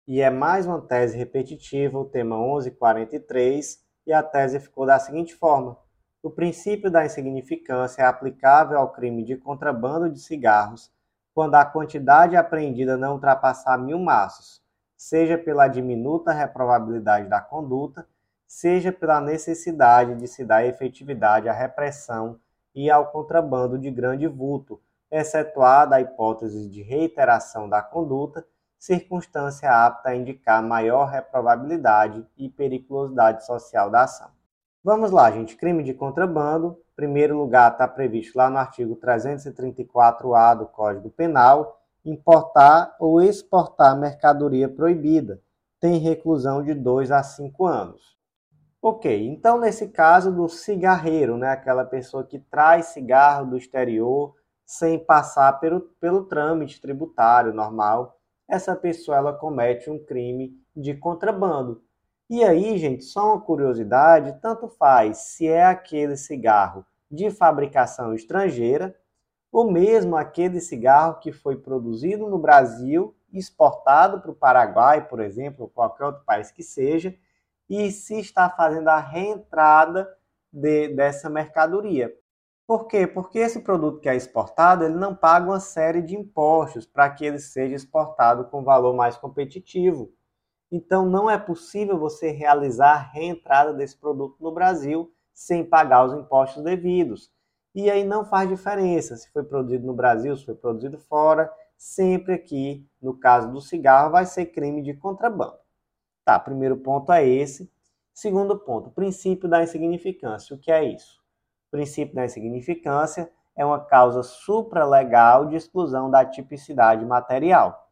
e é mais uma tese repetitiva, o tema 1143, e a tese ficou da seguinte forma: o princípio da insignificância é aplicável ao crime de contrabando de cigarros quando a quantidade apreendida não ultrapassar mil maços, seja pela diminuta reprovabilidade da conduta, seja pela necessidade de se dar efetividade à repressão e ao contrabando de grande vulto excetuada a hipótese de reiteração da conduta, circunstância apta a indicar maior reprobabilidade e periculosidade social da ação. Vamos lá, gente. Crime de contrabando. Primeiro lugar, está previsto lá no artigo 334-A do Código Penal, importar ou exportar mercadoria proibida. Tem reclusão de 2 a 5 anos. Ok, então nesse caso do cigarreiro, né, aquela pessoa que traz cigarro do exterior sem passar pelo, pelo trâmite tributário normal, essa pessoa ela comete um crime de contrabando. E aí, gente, só uma curiosidade, tanto faz se é aquele cigarro de fabricação estrangeira ou mesmo aquele cigarro que foi produzido no Brasil, exportado para o Paraguai, por exemplo, ou qualquer outro país que seja, e se está fazendo a reentrada de, dessa mercadoria. Por quê? Porque esse produto que é exportado, ele não paga uma série de impostos para que ele seja exportado com valor mais competitivo. Então não é possível você realizar a reentrada desse produto no Brasil sem pagar os impostos devidos. E aí não faz diferença se foi produzido no Brasil, se foi produzido fora, sempre aqui, no caso do cigarro, vai ser crime de contrabando. Tá, primeiro ponto é esse. Segundo ponto, princípio da insignificância. O que é isso? princípio da insignificância é uma causa supralegal de exclusão da tipicidade material.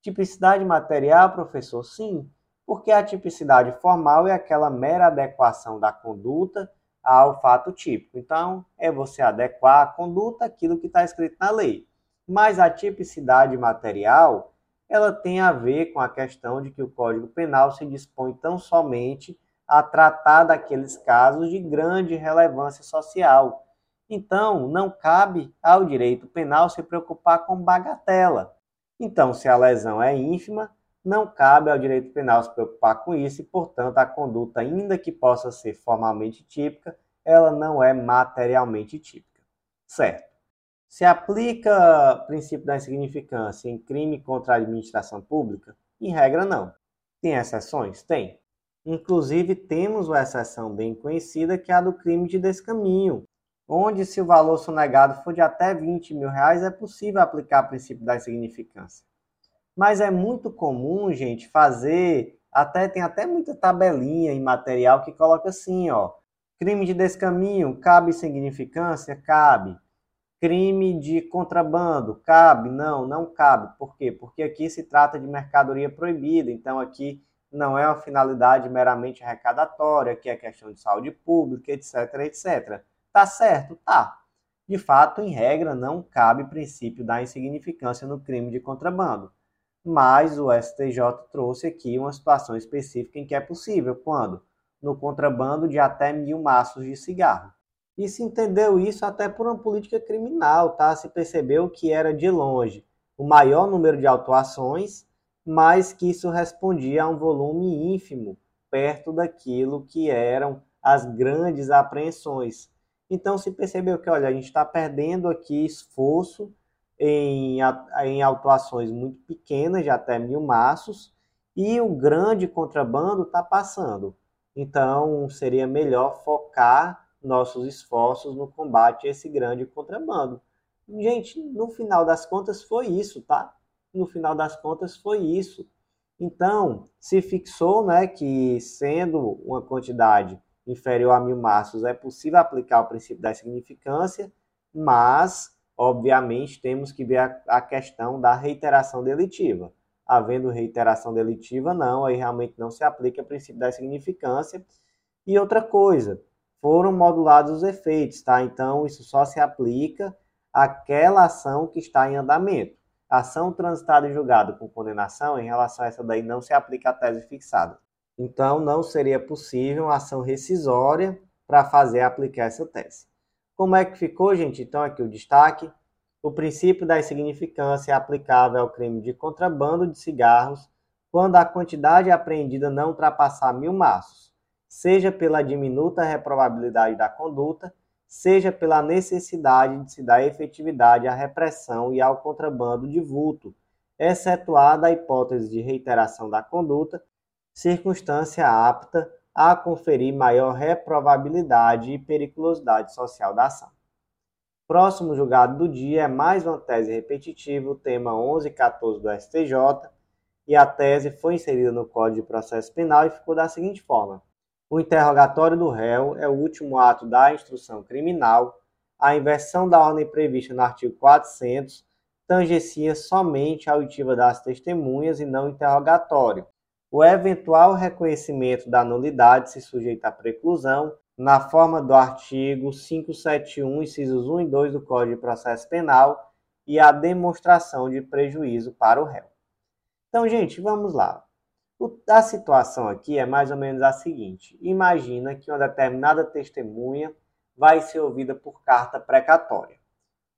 Tipicidade material, professor? Sim, porque a tipicidade formal é aquela mera adequação da conduta ao fato típico. Então, é você adequar a conduta àquilo que está escrito na lei. Mas a tipicidade material, ela tem a ver com a questão de que o Código Penal se dispõe tão somente a tratar daqueles casos de grande relevância social. Então, não cabe ao direito penal se preocupar com bagatela. Então, se a lesão é ínfima, não cabe ao direito penal se preocupar com isso e, portanto, a conduta, ainda que possa ser formalmente típica, ela não é materialmente típica. Certo. Se aplica o princípio da insignificância em crime contra a administração pública? Em regra, não. Tem exceções? Tem. Inclusive, temos uma exceção bem conhecida que é a do crime de descaminho, onde, se o valor sonegado for de até 20 mil reais, é possível aplicar o princípio da insignificância. Mas é muito comum, gente, fazer, até tem até muita tabelinha em material que coloca assim, ó, crime de descaminho, cabe insignificância? Cabe. Crime de contrabando, cabe? Não, não cabe. Por quê? Porque aqui se trata de mercadoria proibida, então aqui não é uma finalidade meramente arrecadatória, que é questão de saúde pública, etc, etc. Tá certo? Tá. De fato, em regra, não cabe princípio da insignificância no crime de contrabando. Mas o STJ trouxe aqui uma situação específica em que é possível, quando? No contrabando de até mil maços de cigarro. E se entendeu isso até por uma política criminal, tá? Se percebeu que era de longe o maior número de autuações mas que isso respondia a um volume ínfimo, perto daquilo que eram as grandes apreensões. Então se percebeu que, olha, a gente está perdendo aqui esforço em, em autuações muito pequenas, de até mil maços, e o grande contrabando está passando. Então, seria melhor focar nossos esforços no combate a esse grande contrabando. Gente, no final das contas foi isso, tá? No final das contas foi isso. Então, se fixou né, que, sendo uma quantidade inferior a mil maços, é possível aplicar o princípio da significância, mas, obviamente, temos que ver a, a questão da reiteração delitiva. Havendo reiteração delitiva, não, aí realmente não se aplica o princípio da significância. E outra coisa, foram modulados os efeitos, tá? Então, isso só se aplica àquela ação que está em andamento. ação transitada e julgada com condenação, em relação a essa daí, não se aplica a tese fixada. Então, não seria possível uma ação rescisória para fazer aplicar essa tese. Como é que ficou, gente? Então, aqui o destaque. O princípio da insignificância é aplicável ao crime de contrabando de cigarros quando a quantidade apreendida não ultrapassar mil maços, seja pela diminuta reprovabilidade da conduta, seja pela necessidade de se dar efetividade à repressão e ao contrabando de vulto, excetuada a hipótese de reiteração da conduta circunstância apta a conferir maior reprovabilidade e periculosidade social da ação. Próximo julgado do dia é mais uma tese repetitiva, o tema 11 e 14 do STJ, e a tese foi inserida no Código de Processo Penal e ficou da seguinte forma: o interrogatório do réu é o último ato da instrução criminal. A inversão da ordem prevista no artigo 400 tangencia somente a auditiva das testemunhas e não interrogatório, o eventual reconhecimento da nulidade se sujeita à preclusão na forma do artigo 571, incisos 1 e 2 do Código de Processo Penal e a demonstração de prejuízo para o réu. Então, gente, vamos lá. a situação aqui é mais ou menos a seguinte: imagina que uma determinada testemunha vai ser ouvida por carta precatória.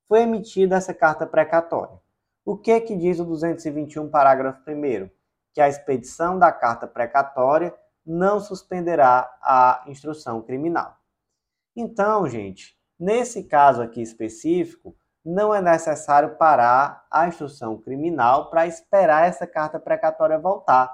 Foi emitida essa carta precatória. O que que diz o 221, parágrafo 1 que a expedição da carta precatória não suspenderá a instrução criminal. Então, gente, nesse caso aqui específico, não é necessário parar a instrução criminal para esperar essa carta precatória voltar.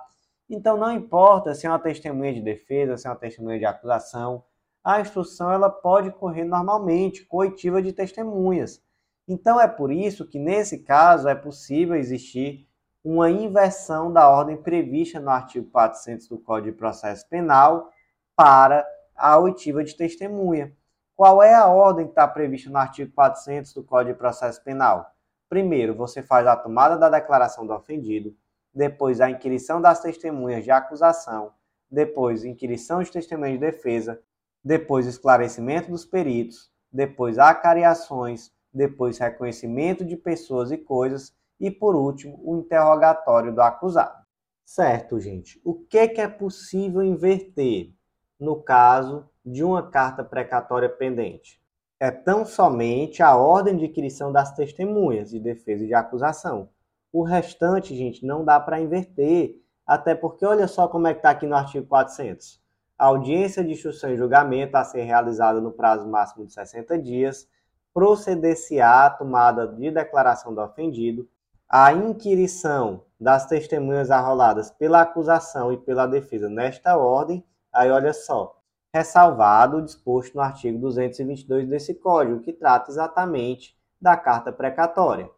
Então, não importa se é uma testemunha de defesa, se é uma testemunha de acusação, a instrução ela pode correr normalmente, coitiva de testemunhas. Então, é por isso que, nesse caso, é possível existir uma inversão da ordem prevista no artigo 400 do Código de Processo Penal para a oitiva de testemunha. Qual é a ordem que está prevista no artigo 400 do Código de Processo Penal? Primeiro, você faz a tomada da declaração do ofendido, depois a inquirição das testemunhas de acusação, depois inquirição de testemunhas de defesa, depois esclarecimento dos peritos, depois acariações, depois reconhecimento de pessoas e coisas e, por último, o interrogatório do acusado. Certo, gente. O que, que é possível inverter no caso de uma carta precatória pendente? É tão somente a ordem de inquirição das testemunhas de defesa e de acusação. O restante, gente, não dá para inverter, até porque olha só como é que está aqui no artigo 400. A audiência de instrução e julgamento a ser realizada no prazo máximo de 60 dias, proceder-se-á a tomada de declaração do ofendido, a inquirição das testemunhas arroladas pela acusação e pela defesa nesta ordem, aí olha só, ressalvado o disposto no artigo 222 desse Código, que trata exatamente da carta precatória,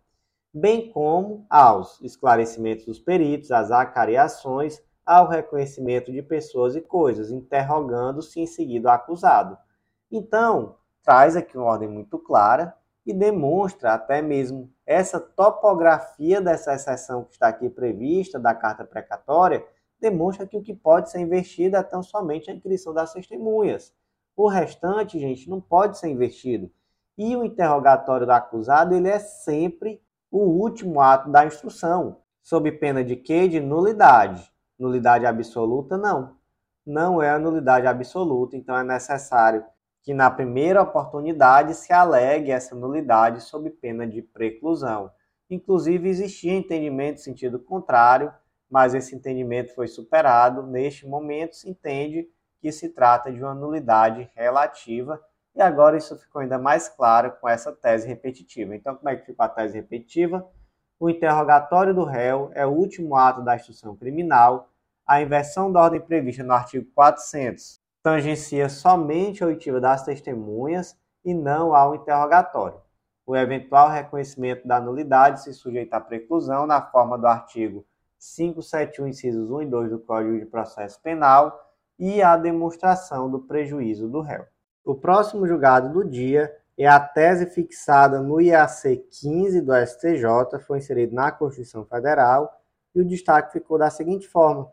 bem como aos esclarecimentos dos peritos, às acariações, ao reconhecimento de pessoas e coisas, interrogando-se em seguida o acusado. Então, traz aqui uma ordem muito clara e demonstra até mesmo essa topografia dessa exceção que está aqui prevista da carta precatória, demonstra que o que pode ser investido é tão somente a inscrição das testemunhas. O restante, gente, não pode ser investido. E o interrogatório do acusado, ele é sempre o último ato da instrução, sob pena de quê? De nulidade. Nulidade absoluta, não. Não é a nulidade absoluta, então é necessário que na primeira oportunidade se alegue essa nulidade sob pena de preclusão. Inclusive, existia entendimento sentido contrário, mas esse entendimento foi superado. Neste momento, se entende que se trata de uma nulidade relativa, e agora isso ficou ainda mais claro com essa tese repetitiva. Então, como é que ficou a tese repetitiva? O interrogatório do réu é o último ato da instrução criminal. a inversão da ordem prevista no artigo 400 tangencia somente a oitiva das testemunhas e não ao interrogatório. O eventual reconhecimento da nulidade se sujeita à preclusão na forma do artigo 571, incisos 1 e 2 do Código de Processo Penal e à demonstração do prejuízo do réu. O próximo julgado do dia é a tese fixada no IAC 15 do STJ, foi inserido na Constituição Federal, e o destaque ficou da seguinte forma: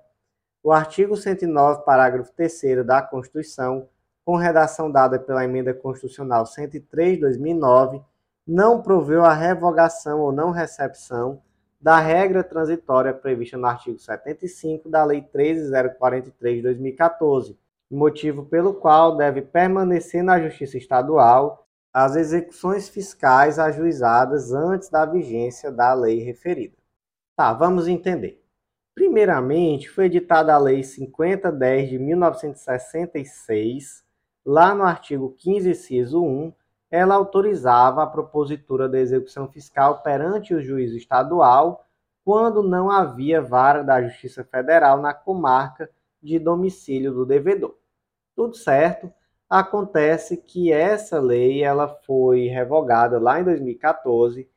o artigo 109, parágrafo 3 da Constituição, com redação dada pela Emenda Constitucional 103 de 2009, não proveu a revogação ou não recepção da regra transitória prevista no artigo 75 da Lei 13043 de 2014, motivo pelo qual deve permanecer na Justiça Estadual as execuções fiscais ajuizadas antes da vigência da lei referida. Tá, vamos entender. Primeiramente, foi editada a Lei 5010 de 1966. Lá no artigo 15, inciso 1, ela autorizava a propositura da execução fiscal perante o juiz estadual quando não havia vara da Justiça Federal na comarca de domicílio do devedor tudo certo. Acontece que essa lei ela foi revogada lá em 2014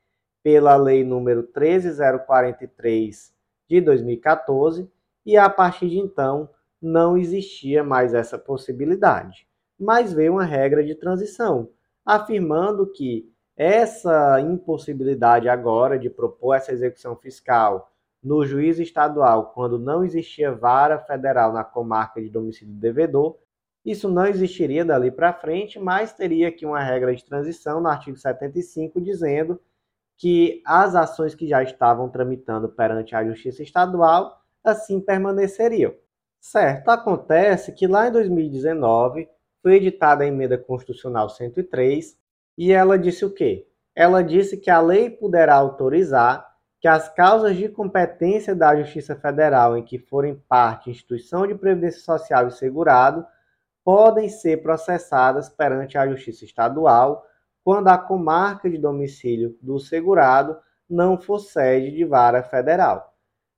pela lei número 13043 de 2014 e a partir de então não existia mais essa possibilidade. Mas veio uma regra de transição, afirmando que essa impossibilidade agora de propor essa execução fiscal no juiz estadual, quando não existia vara federal na comarca de domicílio do devedor, isso não existiria dali para frente, mas teria aqui uma regra de transição no artigo 75 dizendo que as ações que já estavam tramitando perante a Justiça Estadual assim permaneceriam. Certo, acontece que lá em 2019 foi editada a emenda constitucional 103 e ela disse o quê? Ela disse que a lei poderá autorizar que as causas de competência da Justiça Federal em que forem parte instituição de previdência social e segurado podem ser processadas perante a Justiça Estadual quando a comarca de domicílio do segurado não for sede de vara federal.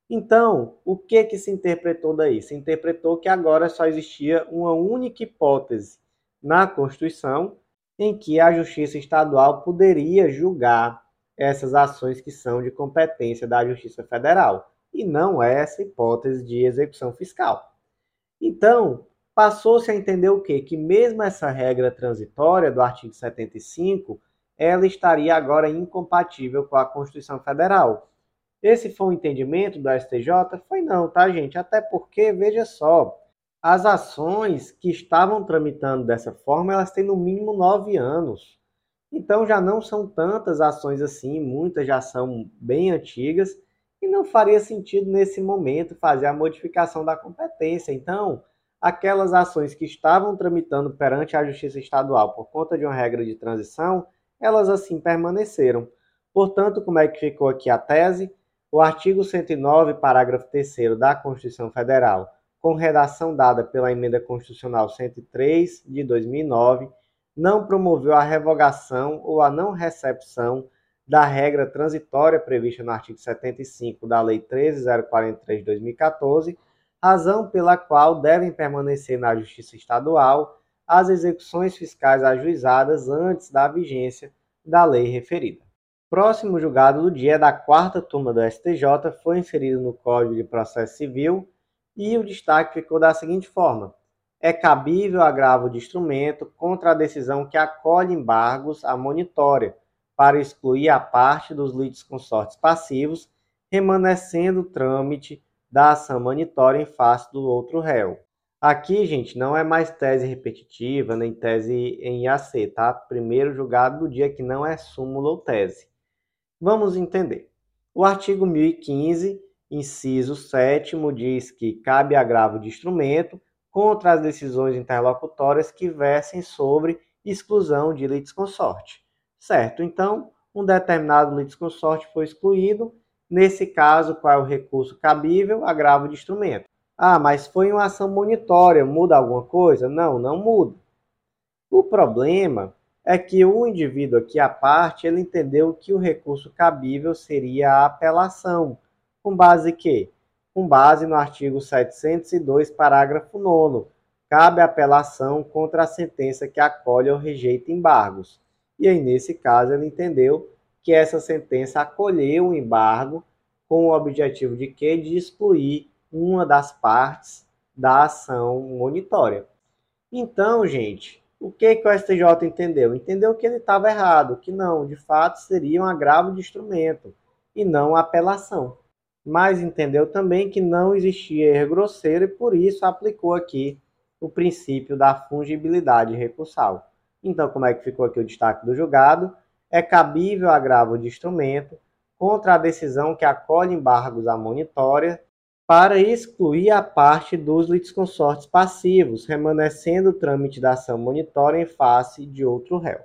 Então, o que que se interpretou daí? Se interpretou que agora só existia uma única hipótese na Constituição em que a Justiça Estadual poderia julgar essas ações que são de competência da Justiça Federal, e não essa hipótese de execução fiscal. Então, passou-se a entender o quê? Que mesmo essa regra transitória do artigo 75, ela estaria agora incompatível com a Constituição Federal. Esse foi o entendimento do STJ? Foi não, tá, gente? Até porque, veja só, as ações que estavam tramitando dessa forma, elas têm no mínimo nove anos. Então já não são tantas ações assim, muitas já são bem antigas, e não faria sentido nesse momento fazer a modificação da competência. Então, aquelas ações que estavam tramitando perante a Justiça Estadual por conta de uma regra de transição, elas assim permaneceram. Portanto, como é que ficou aqui a tese? O artigo 109, parágrafo 3 da Constituição Federal, com redação dada pela Emenda Constitucional 103 de 2009, não promoveu a revogação ou a não recepção da regra transitória prevista no artigo 75 da Lei 13043 de 2014 razão pela qual devem permanecer na Justiça Estadual as execuções fiscais ajuizadas antes da vigência da lei referida. Próximo julgado do dia da quarta turma do STJ foi inserido no Código de Processo Civil e o destaque ficou da seguinte forma: é cabível agravo de instrumento contra a decisão que acolhe embargos à monitória para excluir a parte dos litisconsortes passivos, remanescendo o trâmite da ação manitória em face do outro réu. Aqui, gente, não é mais tese repetitiva, nem tese em IAC, tá? Primeiro julgado do dia que não é súmula ou tese. Vamos entender. O artigo 1015, inciso 7 diz que cabe agravo de instrumento contra as decisões interlocutórias que versem sobre exclusão de litisconsorte. Certo? Então, um determinado litisconsorte foi excluído Nesse caso, qual é o recurso cabível? Agravo de instrumento. Ah, mas foi uma ação monitória, muda alguma coisa? Não, não muda. O problema é que o indivíduo aqui, a parte, ele entendeu que o recurso cabível seria a apelação. Com base quê? com base no artigo 702, parágrafo 9 cabe apelação contra a sentença que acolhe ou rejeita embargos. E aí, nesse caso, ele entendeu que essa sentença acolheu o embargo com o objetivo de que de excluir uma das partes da ação monitória. Então, gente, o que, que o STJ entendeu? Entendeu que ele estava errado, que não, de fato seria um agravo de instrumento e não apelação. Mas entendeu também que não existia erro grosseiro e por isso aplicou aqui o princípio da fungibilidade recursal. Então, como é que ficou aqui o destaque do julgado? É cabível agravo de instrumento contra a decisão que acolhe embargos à monitória para excluir a parte dos litisconsortes passivos, remanescendo o trâmite da ação monitória em face de outro réu.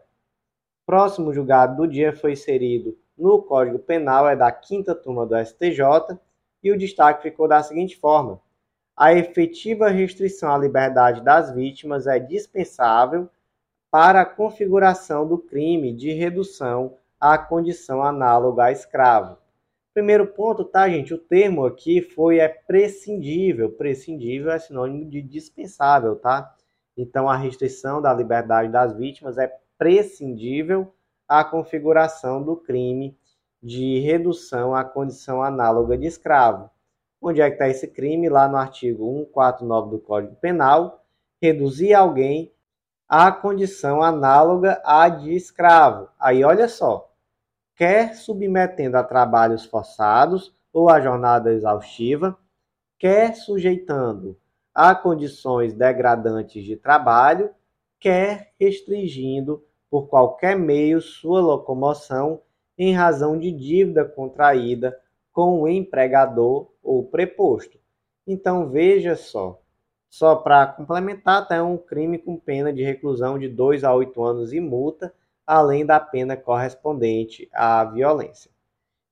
Próximo julgado do dia foi inserido no Código Penal, é da quinta turma do STJ, e o destaque ficou da seguinte forma: a efetiva restrição à liberdade das vítimas é dispensável para a configuração do crime de redução à condição análoga a escravo. Primeiro ponto, tá, gente? O termo aqui foi é prescindível. Prescindível é sinônimo de dispensável, tá? Então, a restrição da liberdade das vítimas é prescindível à configuração do crime de redução à condição análoga de escravo. Onde é que está esse crime? Lá no artigo 149 do Código Penal, reduzir alguém à condição análoga à de escravo. Aí olha só, quer submetendo a trabalhos forçados ou a jornada exaustiva, quer sujeitando a condições degradantes de trabalho, quer restringindo por qualquer meio sua locomoção em razão de dívida contraída com o empregador ou preposto. Então veja só, só para complementar, até um crime com pena de reclusão de 2 a 8 anos e multa, além da pena correspondente à violência.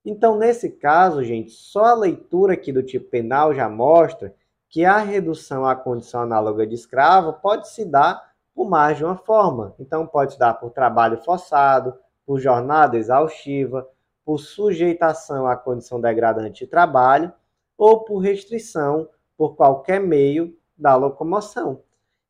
Então, nesse caso, gente, só a leitura aqui do tipo penal já mostra que a redução à condição análoga de escravo pode se dar por mais de uma forma. Então, pode se dar por trabalho forçado, por jornada exaustiva, por sujeitação à condição degradante de trabalho ou por restrição por qualquer meio da locomoção.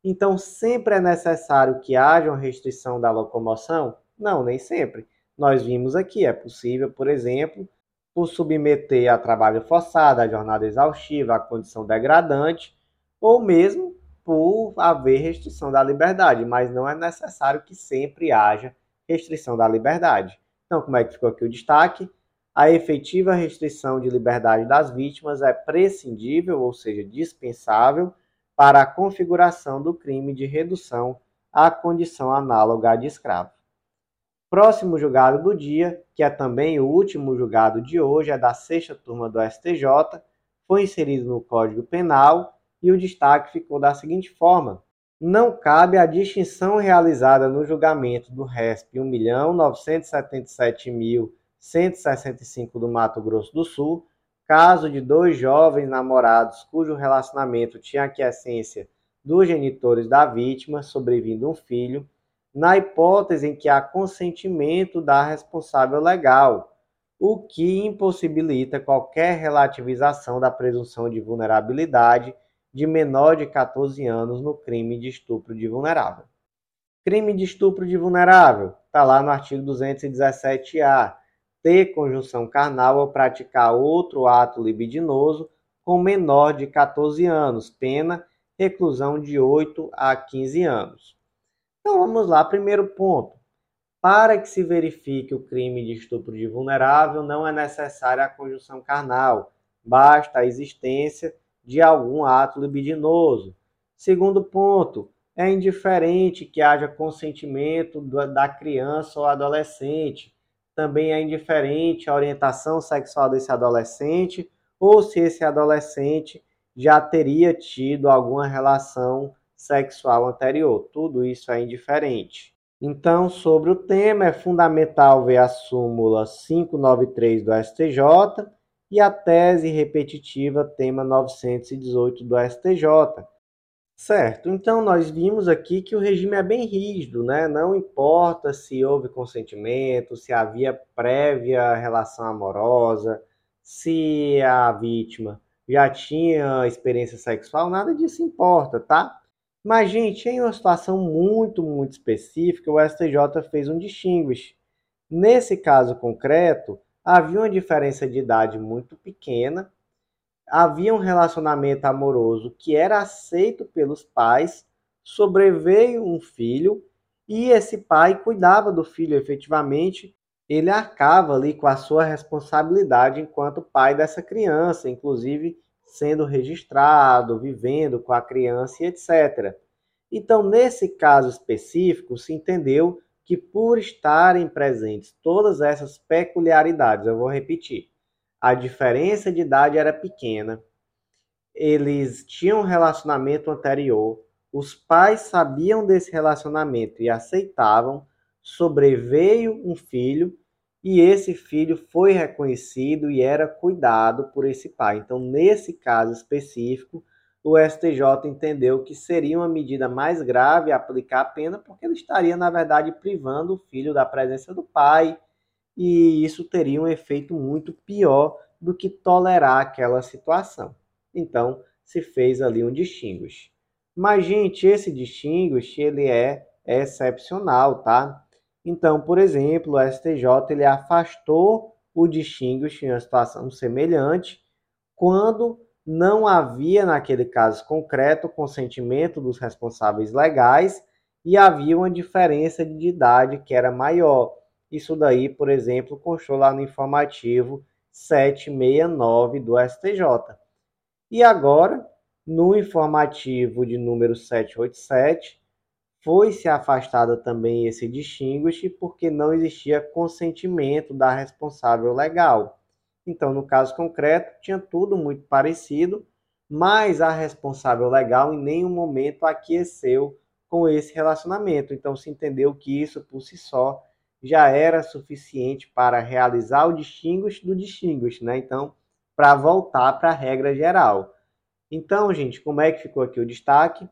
Então, sempre é necessário que haja uma restrição da locomoção? Não, nem sempre. Nós vimos aqui, é possível, por exemplo, por submeter a trabalho forçado, a jornada exaustiva, a condição degradante, ou mesmo por haver restrição da liberdade, mas não é necessário que sempre haja restrição da liberdade. Então, como é que ficou aqui o destaque? A efetiva restrição de liberdade das vítimas é prescindível, ou seja, dispensável, para a configuração do crime de redução à condição análoga à de escravo. Próximo julgado do dia, que é também o último julgado de hoje, é da sexta turma do STJ, foi inserido no Código Penal e o destaque ficou da seguinte forma: não cabe a distinção realizada no julgamento do RESP 1.977.165 do Mato Grosso do Sul, caso de dois jovens namorados cujo relacionamento tinha aquiescência dos genitores da vítima, sobrevindo um filho, na hipótese em que há consentimento da responsável legal, o que impossibilita qualquer relativização da presunção de vulnerabilidade de menor de 14 anos no crime de estupro de vulnerável. Crime de estupro de vulnerável está lá no artigo 217-A. Ter conjunção carnal ou praticar outro ato libidinoso com menor de 14 anos, pena reclusão de 8 a 15 anos. Então vamos lá, primeiro ponto. Para que se verifique o crime de estupro de vulnerável, não é necessária a conjunção carnal, basta a existência de algum ato libidinoso. Segundo ponto, é indiferente que haja consentimento da criança ou adolescente. Também é indiferente a orientação sexual desse adolescente ou se esse adolescente já teria tido alguma relação sexual anterior. Tudo isso é indiferente. Então, sobre o tema, é fundamental ver a súmula 593 do STJ e a tese repetitiva tema 918 do STJ. Certo, então nós vimos aqui que o regime é bem rígido, né? Não importa se houve consentimento, se havia prévia relação amorosa, se a vítima já tinha experiência sexual, nada disso importa, tá? Mas, gente, em uma situação muito, muito específica, o STJ fez um distinguish. Nesse caso concreto, havia uma diferença de idade muito pequena, havia um relacionamento amoroso que era aceito pelos pais, sobreveio um filho e esse pai cuidava do filho efetivamente, ele arcava ali com a sua responsabilidade enquanto pai dessa criança, inclusive sendo registrado, vivendo com a criança e etc. Então, nesse caso específico, se entendeu que por estarem presentes todas essas peculiaridades, eu vou repetir, a diferença de idade era pequena, eles tinham um relacionamento anterior, os pais sabiam desse relacionamento e aceitavam, sobreveio um filho e esse filho foi reconhecido e era cuidado por esse pai. Então, nesse caso específico, o STJ entendeu que seria uma medida mais grave aplicar a pena, porque ele estaria, na verdade, privando o filho da presença do pai, e isso teria um efeito muito pior do que tolerar aquela situação. Então, se fez ali um distinguish. Mas, gente, esse distinguish, ele é excepcional, tá? Então, por exemplo, o STJ ele afastou o distinguish em uma situação semelhante quando não havia, naquele caso concreto, consentimento dos responsáveis legais e havia uma diferença de idade que era maior. Isso daí, por exemplo, constou lá no informativo 769 do STJ. E agora, no informativo de número 787, foi-se afastada também esse distinguish porque não existia consentimento da responsável legal. Então, no caso concreto, tinha tudo muito parecido, mas a responsável legal em nenhum momento aqueceu com esse relacionamento. Então, se entendeu que isso por si só já era suficiente para realizar o distinguish do distinguish, né? Então, para voltar para a regra geral. Então, gente, como é que ficou aqui o destaque?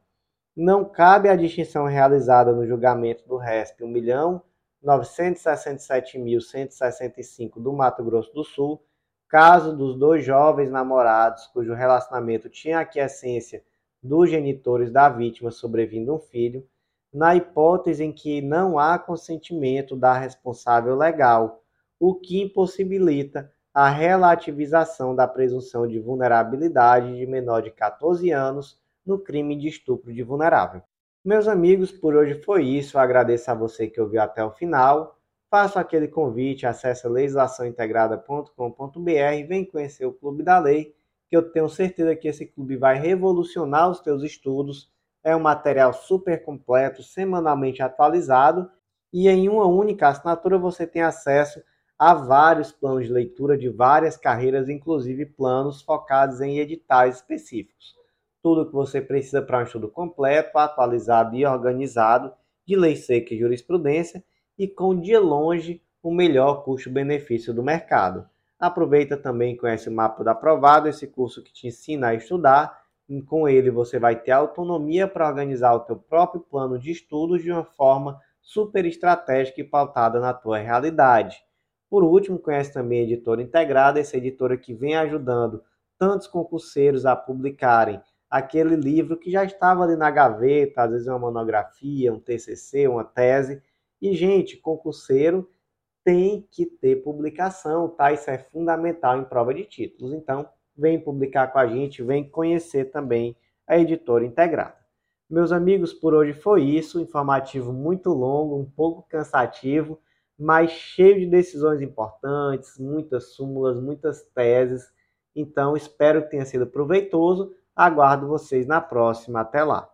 Não cabe a distinção realizada no julgamento do RESP 1.967.165 do Mato Grosso do Sul caso dos dois jovens namorados cujo relacionamento tinha aquiescência dos genitores da vítima sobrevindo um filho, na hipótese em que não há consentimento da responsável legal, o que impossibilita a relativização da presunção de vulnerabilidade de menor de 14 anos no crime de estupro de vulnerável. Meus amigos, por hoje foi isso. Eu agradeço a você que ouviu até o final faço aquele convite, acesse legislaçãointegrada.com.br vem conhecer o Clube da Lei, que eu tenho certeza que esse clube vai revolucionar os teus estudos. É um material super completo, semanalmente atualizado e em uma única assinatura você tem acesso a vários planos de leitura de várias carreiras, inclusive planos focados em editais específicos. Tudo que você precisa para um estudo completo, atualizado e organizado de lei seca e jurisprudência e com de longe o melhor custo-benefício do mercado. Aproveita também e conhece o mapa da Aprovado, esse curso que te ensina a estudar. Com ele você vai ter autonomia para organizar o teu próprio plano de estudos de uma forma super estratégica e pautada na tua realidade. Por último, conhece também a Editora Integrada, essa editora que vem ajudando tantos concurseiros a publicarem aquele livro que já estava ali na gaveta, às vezes uma monografia, um TCC, uma tese, e, gente, concurseiro tem que ter publicação, tá? Isso é fundamental em prova de títulos. Então, vem publicar com a gente, vem conhecer também a editora integrada. Meus amigos, por hoje foi isso. Informativo muito longo, um pouco cansativo, mas cheio de decisões importantes, muitas súmulas, muitas teses. Então, espero que tenha sido proveitoso. Aguardo vocês na próxima. Até lá!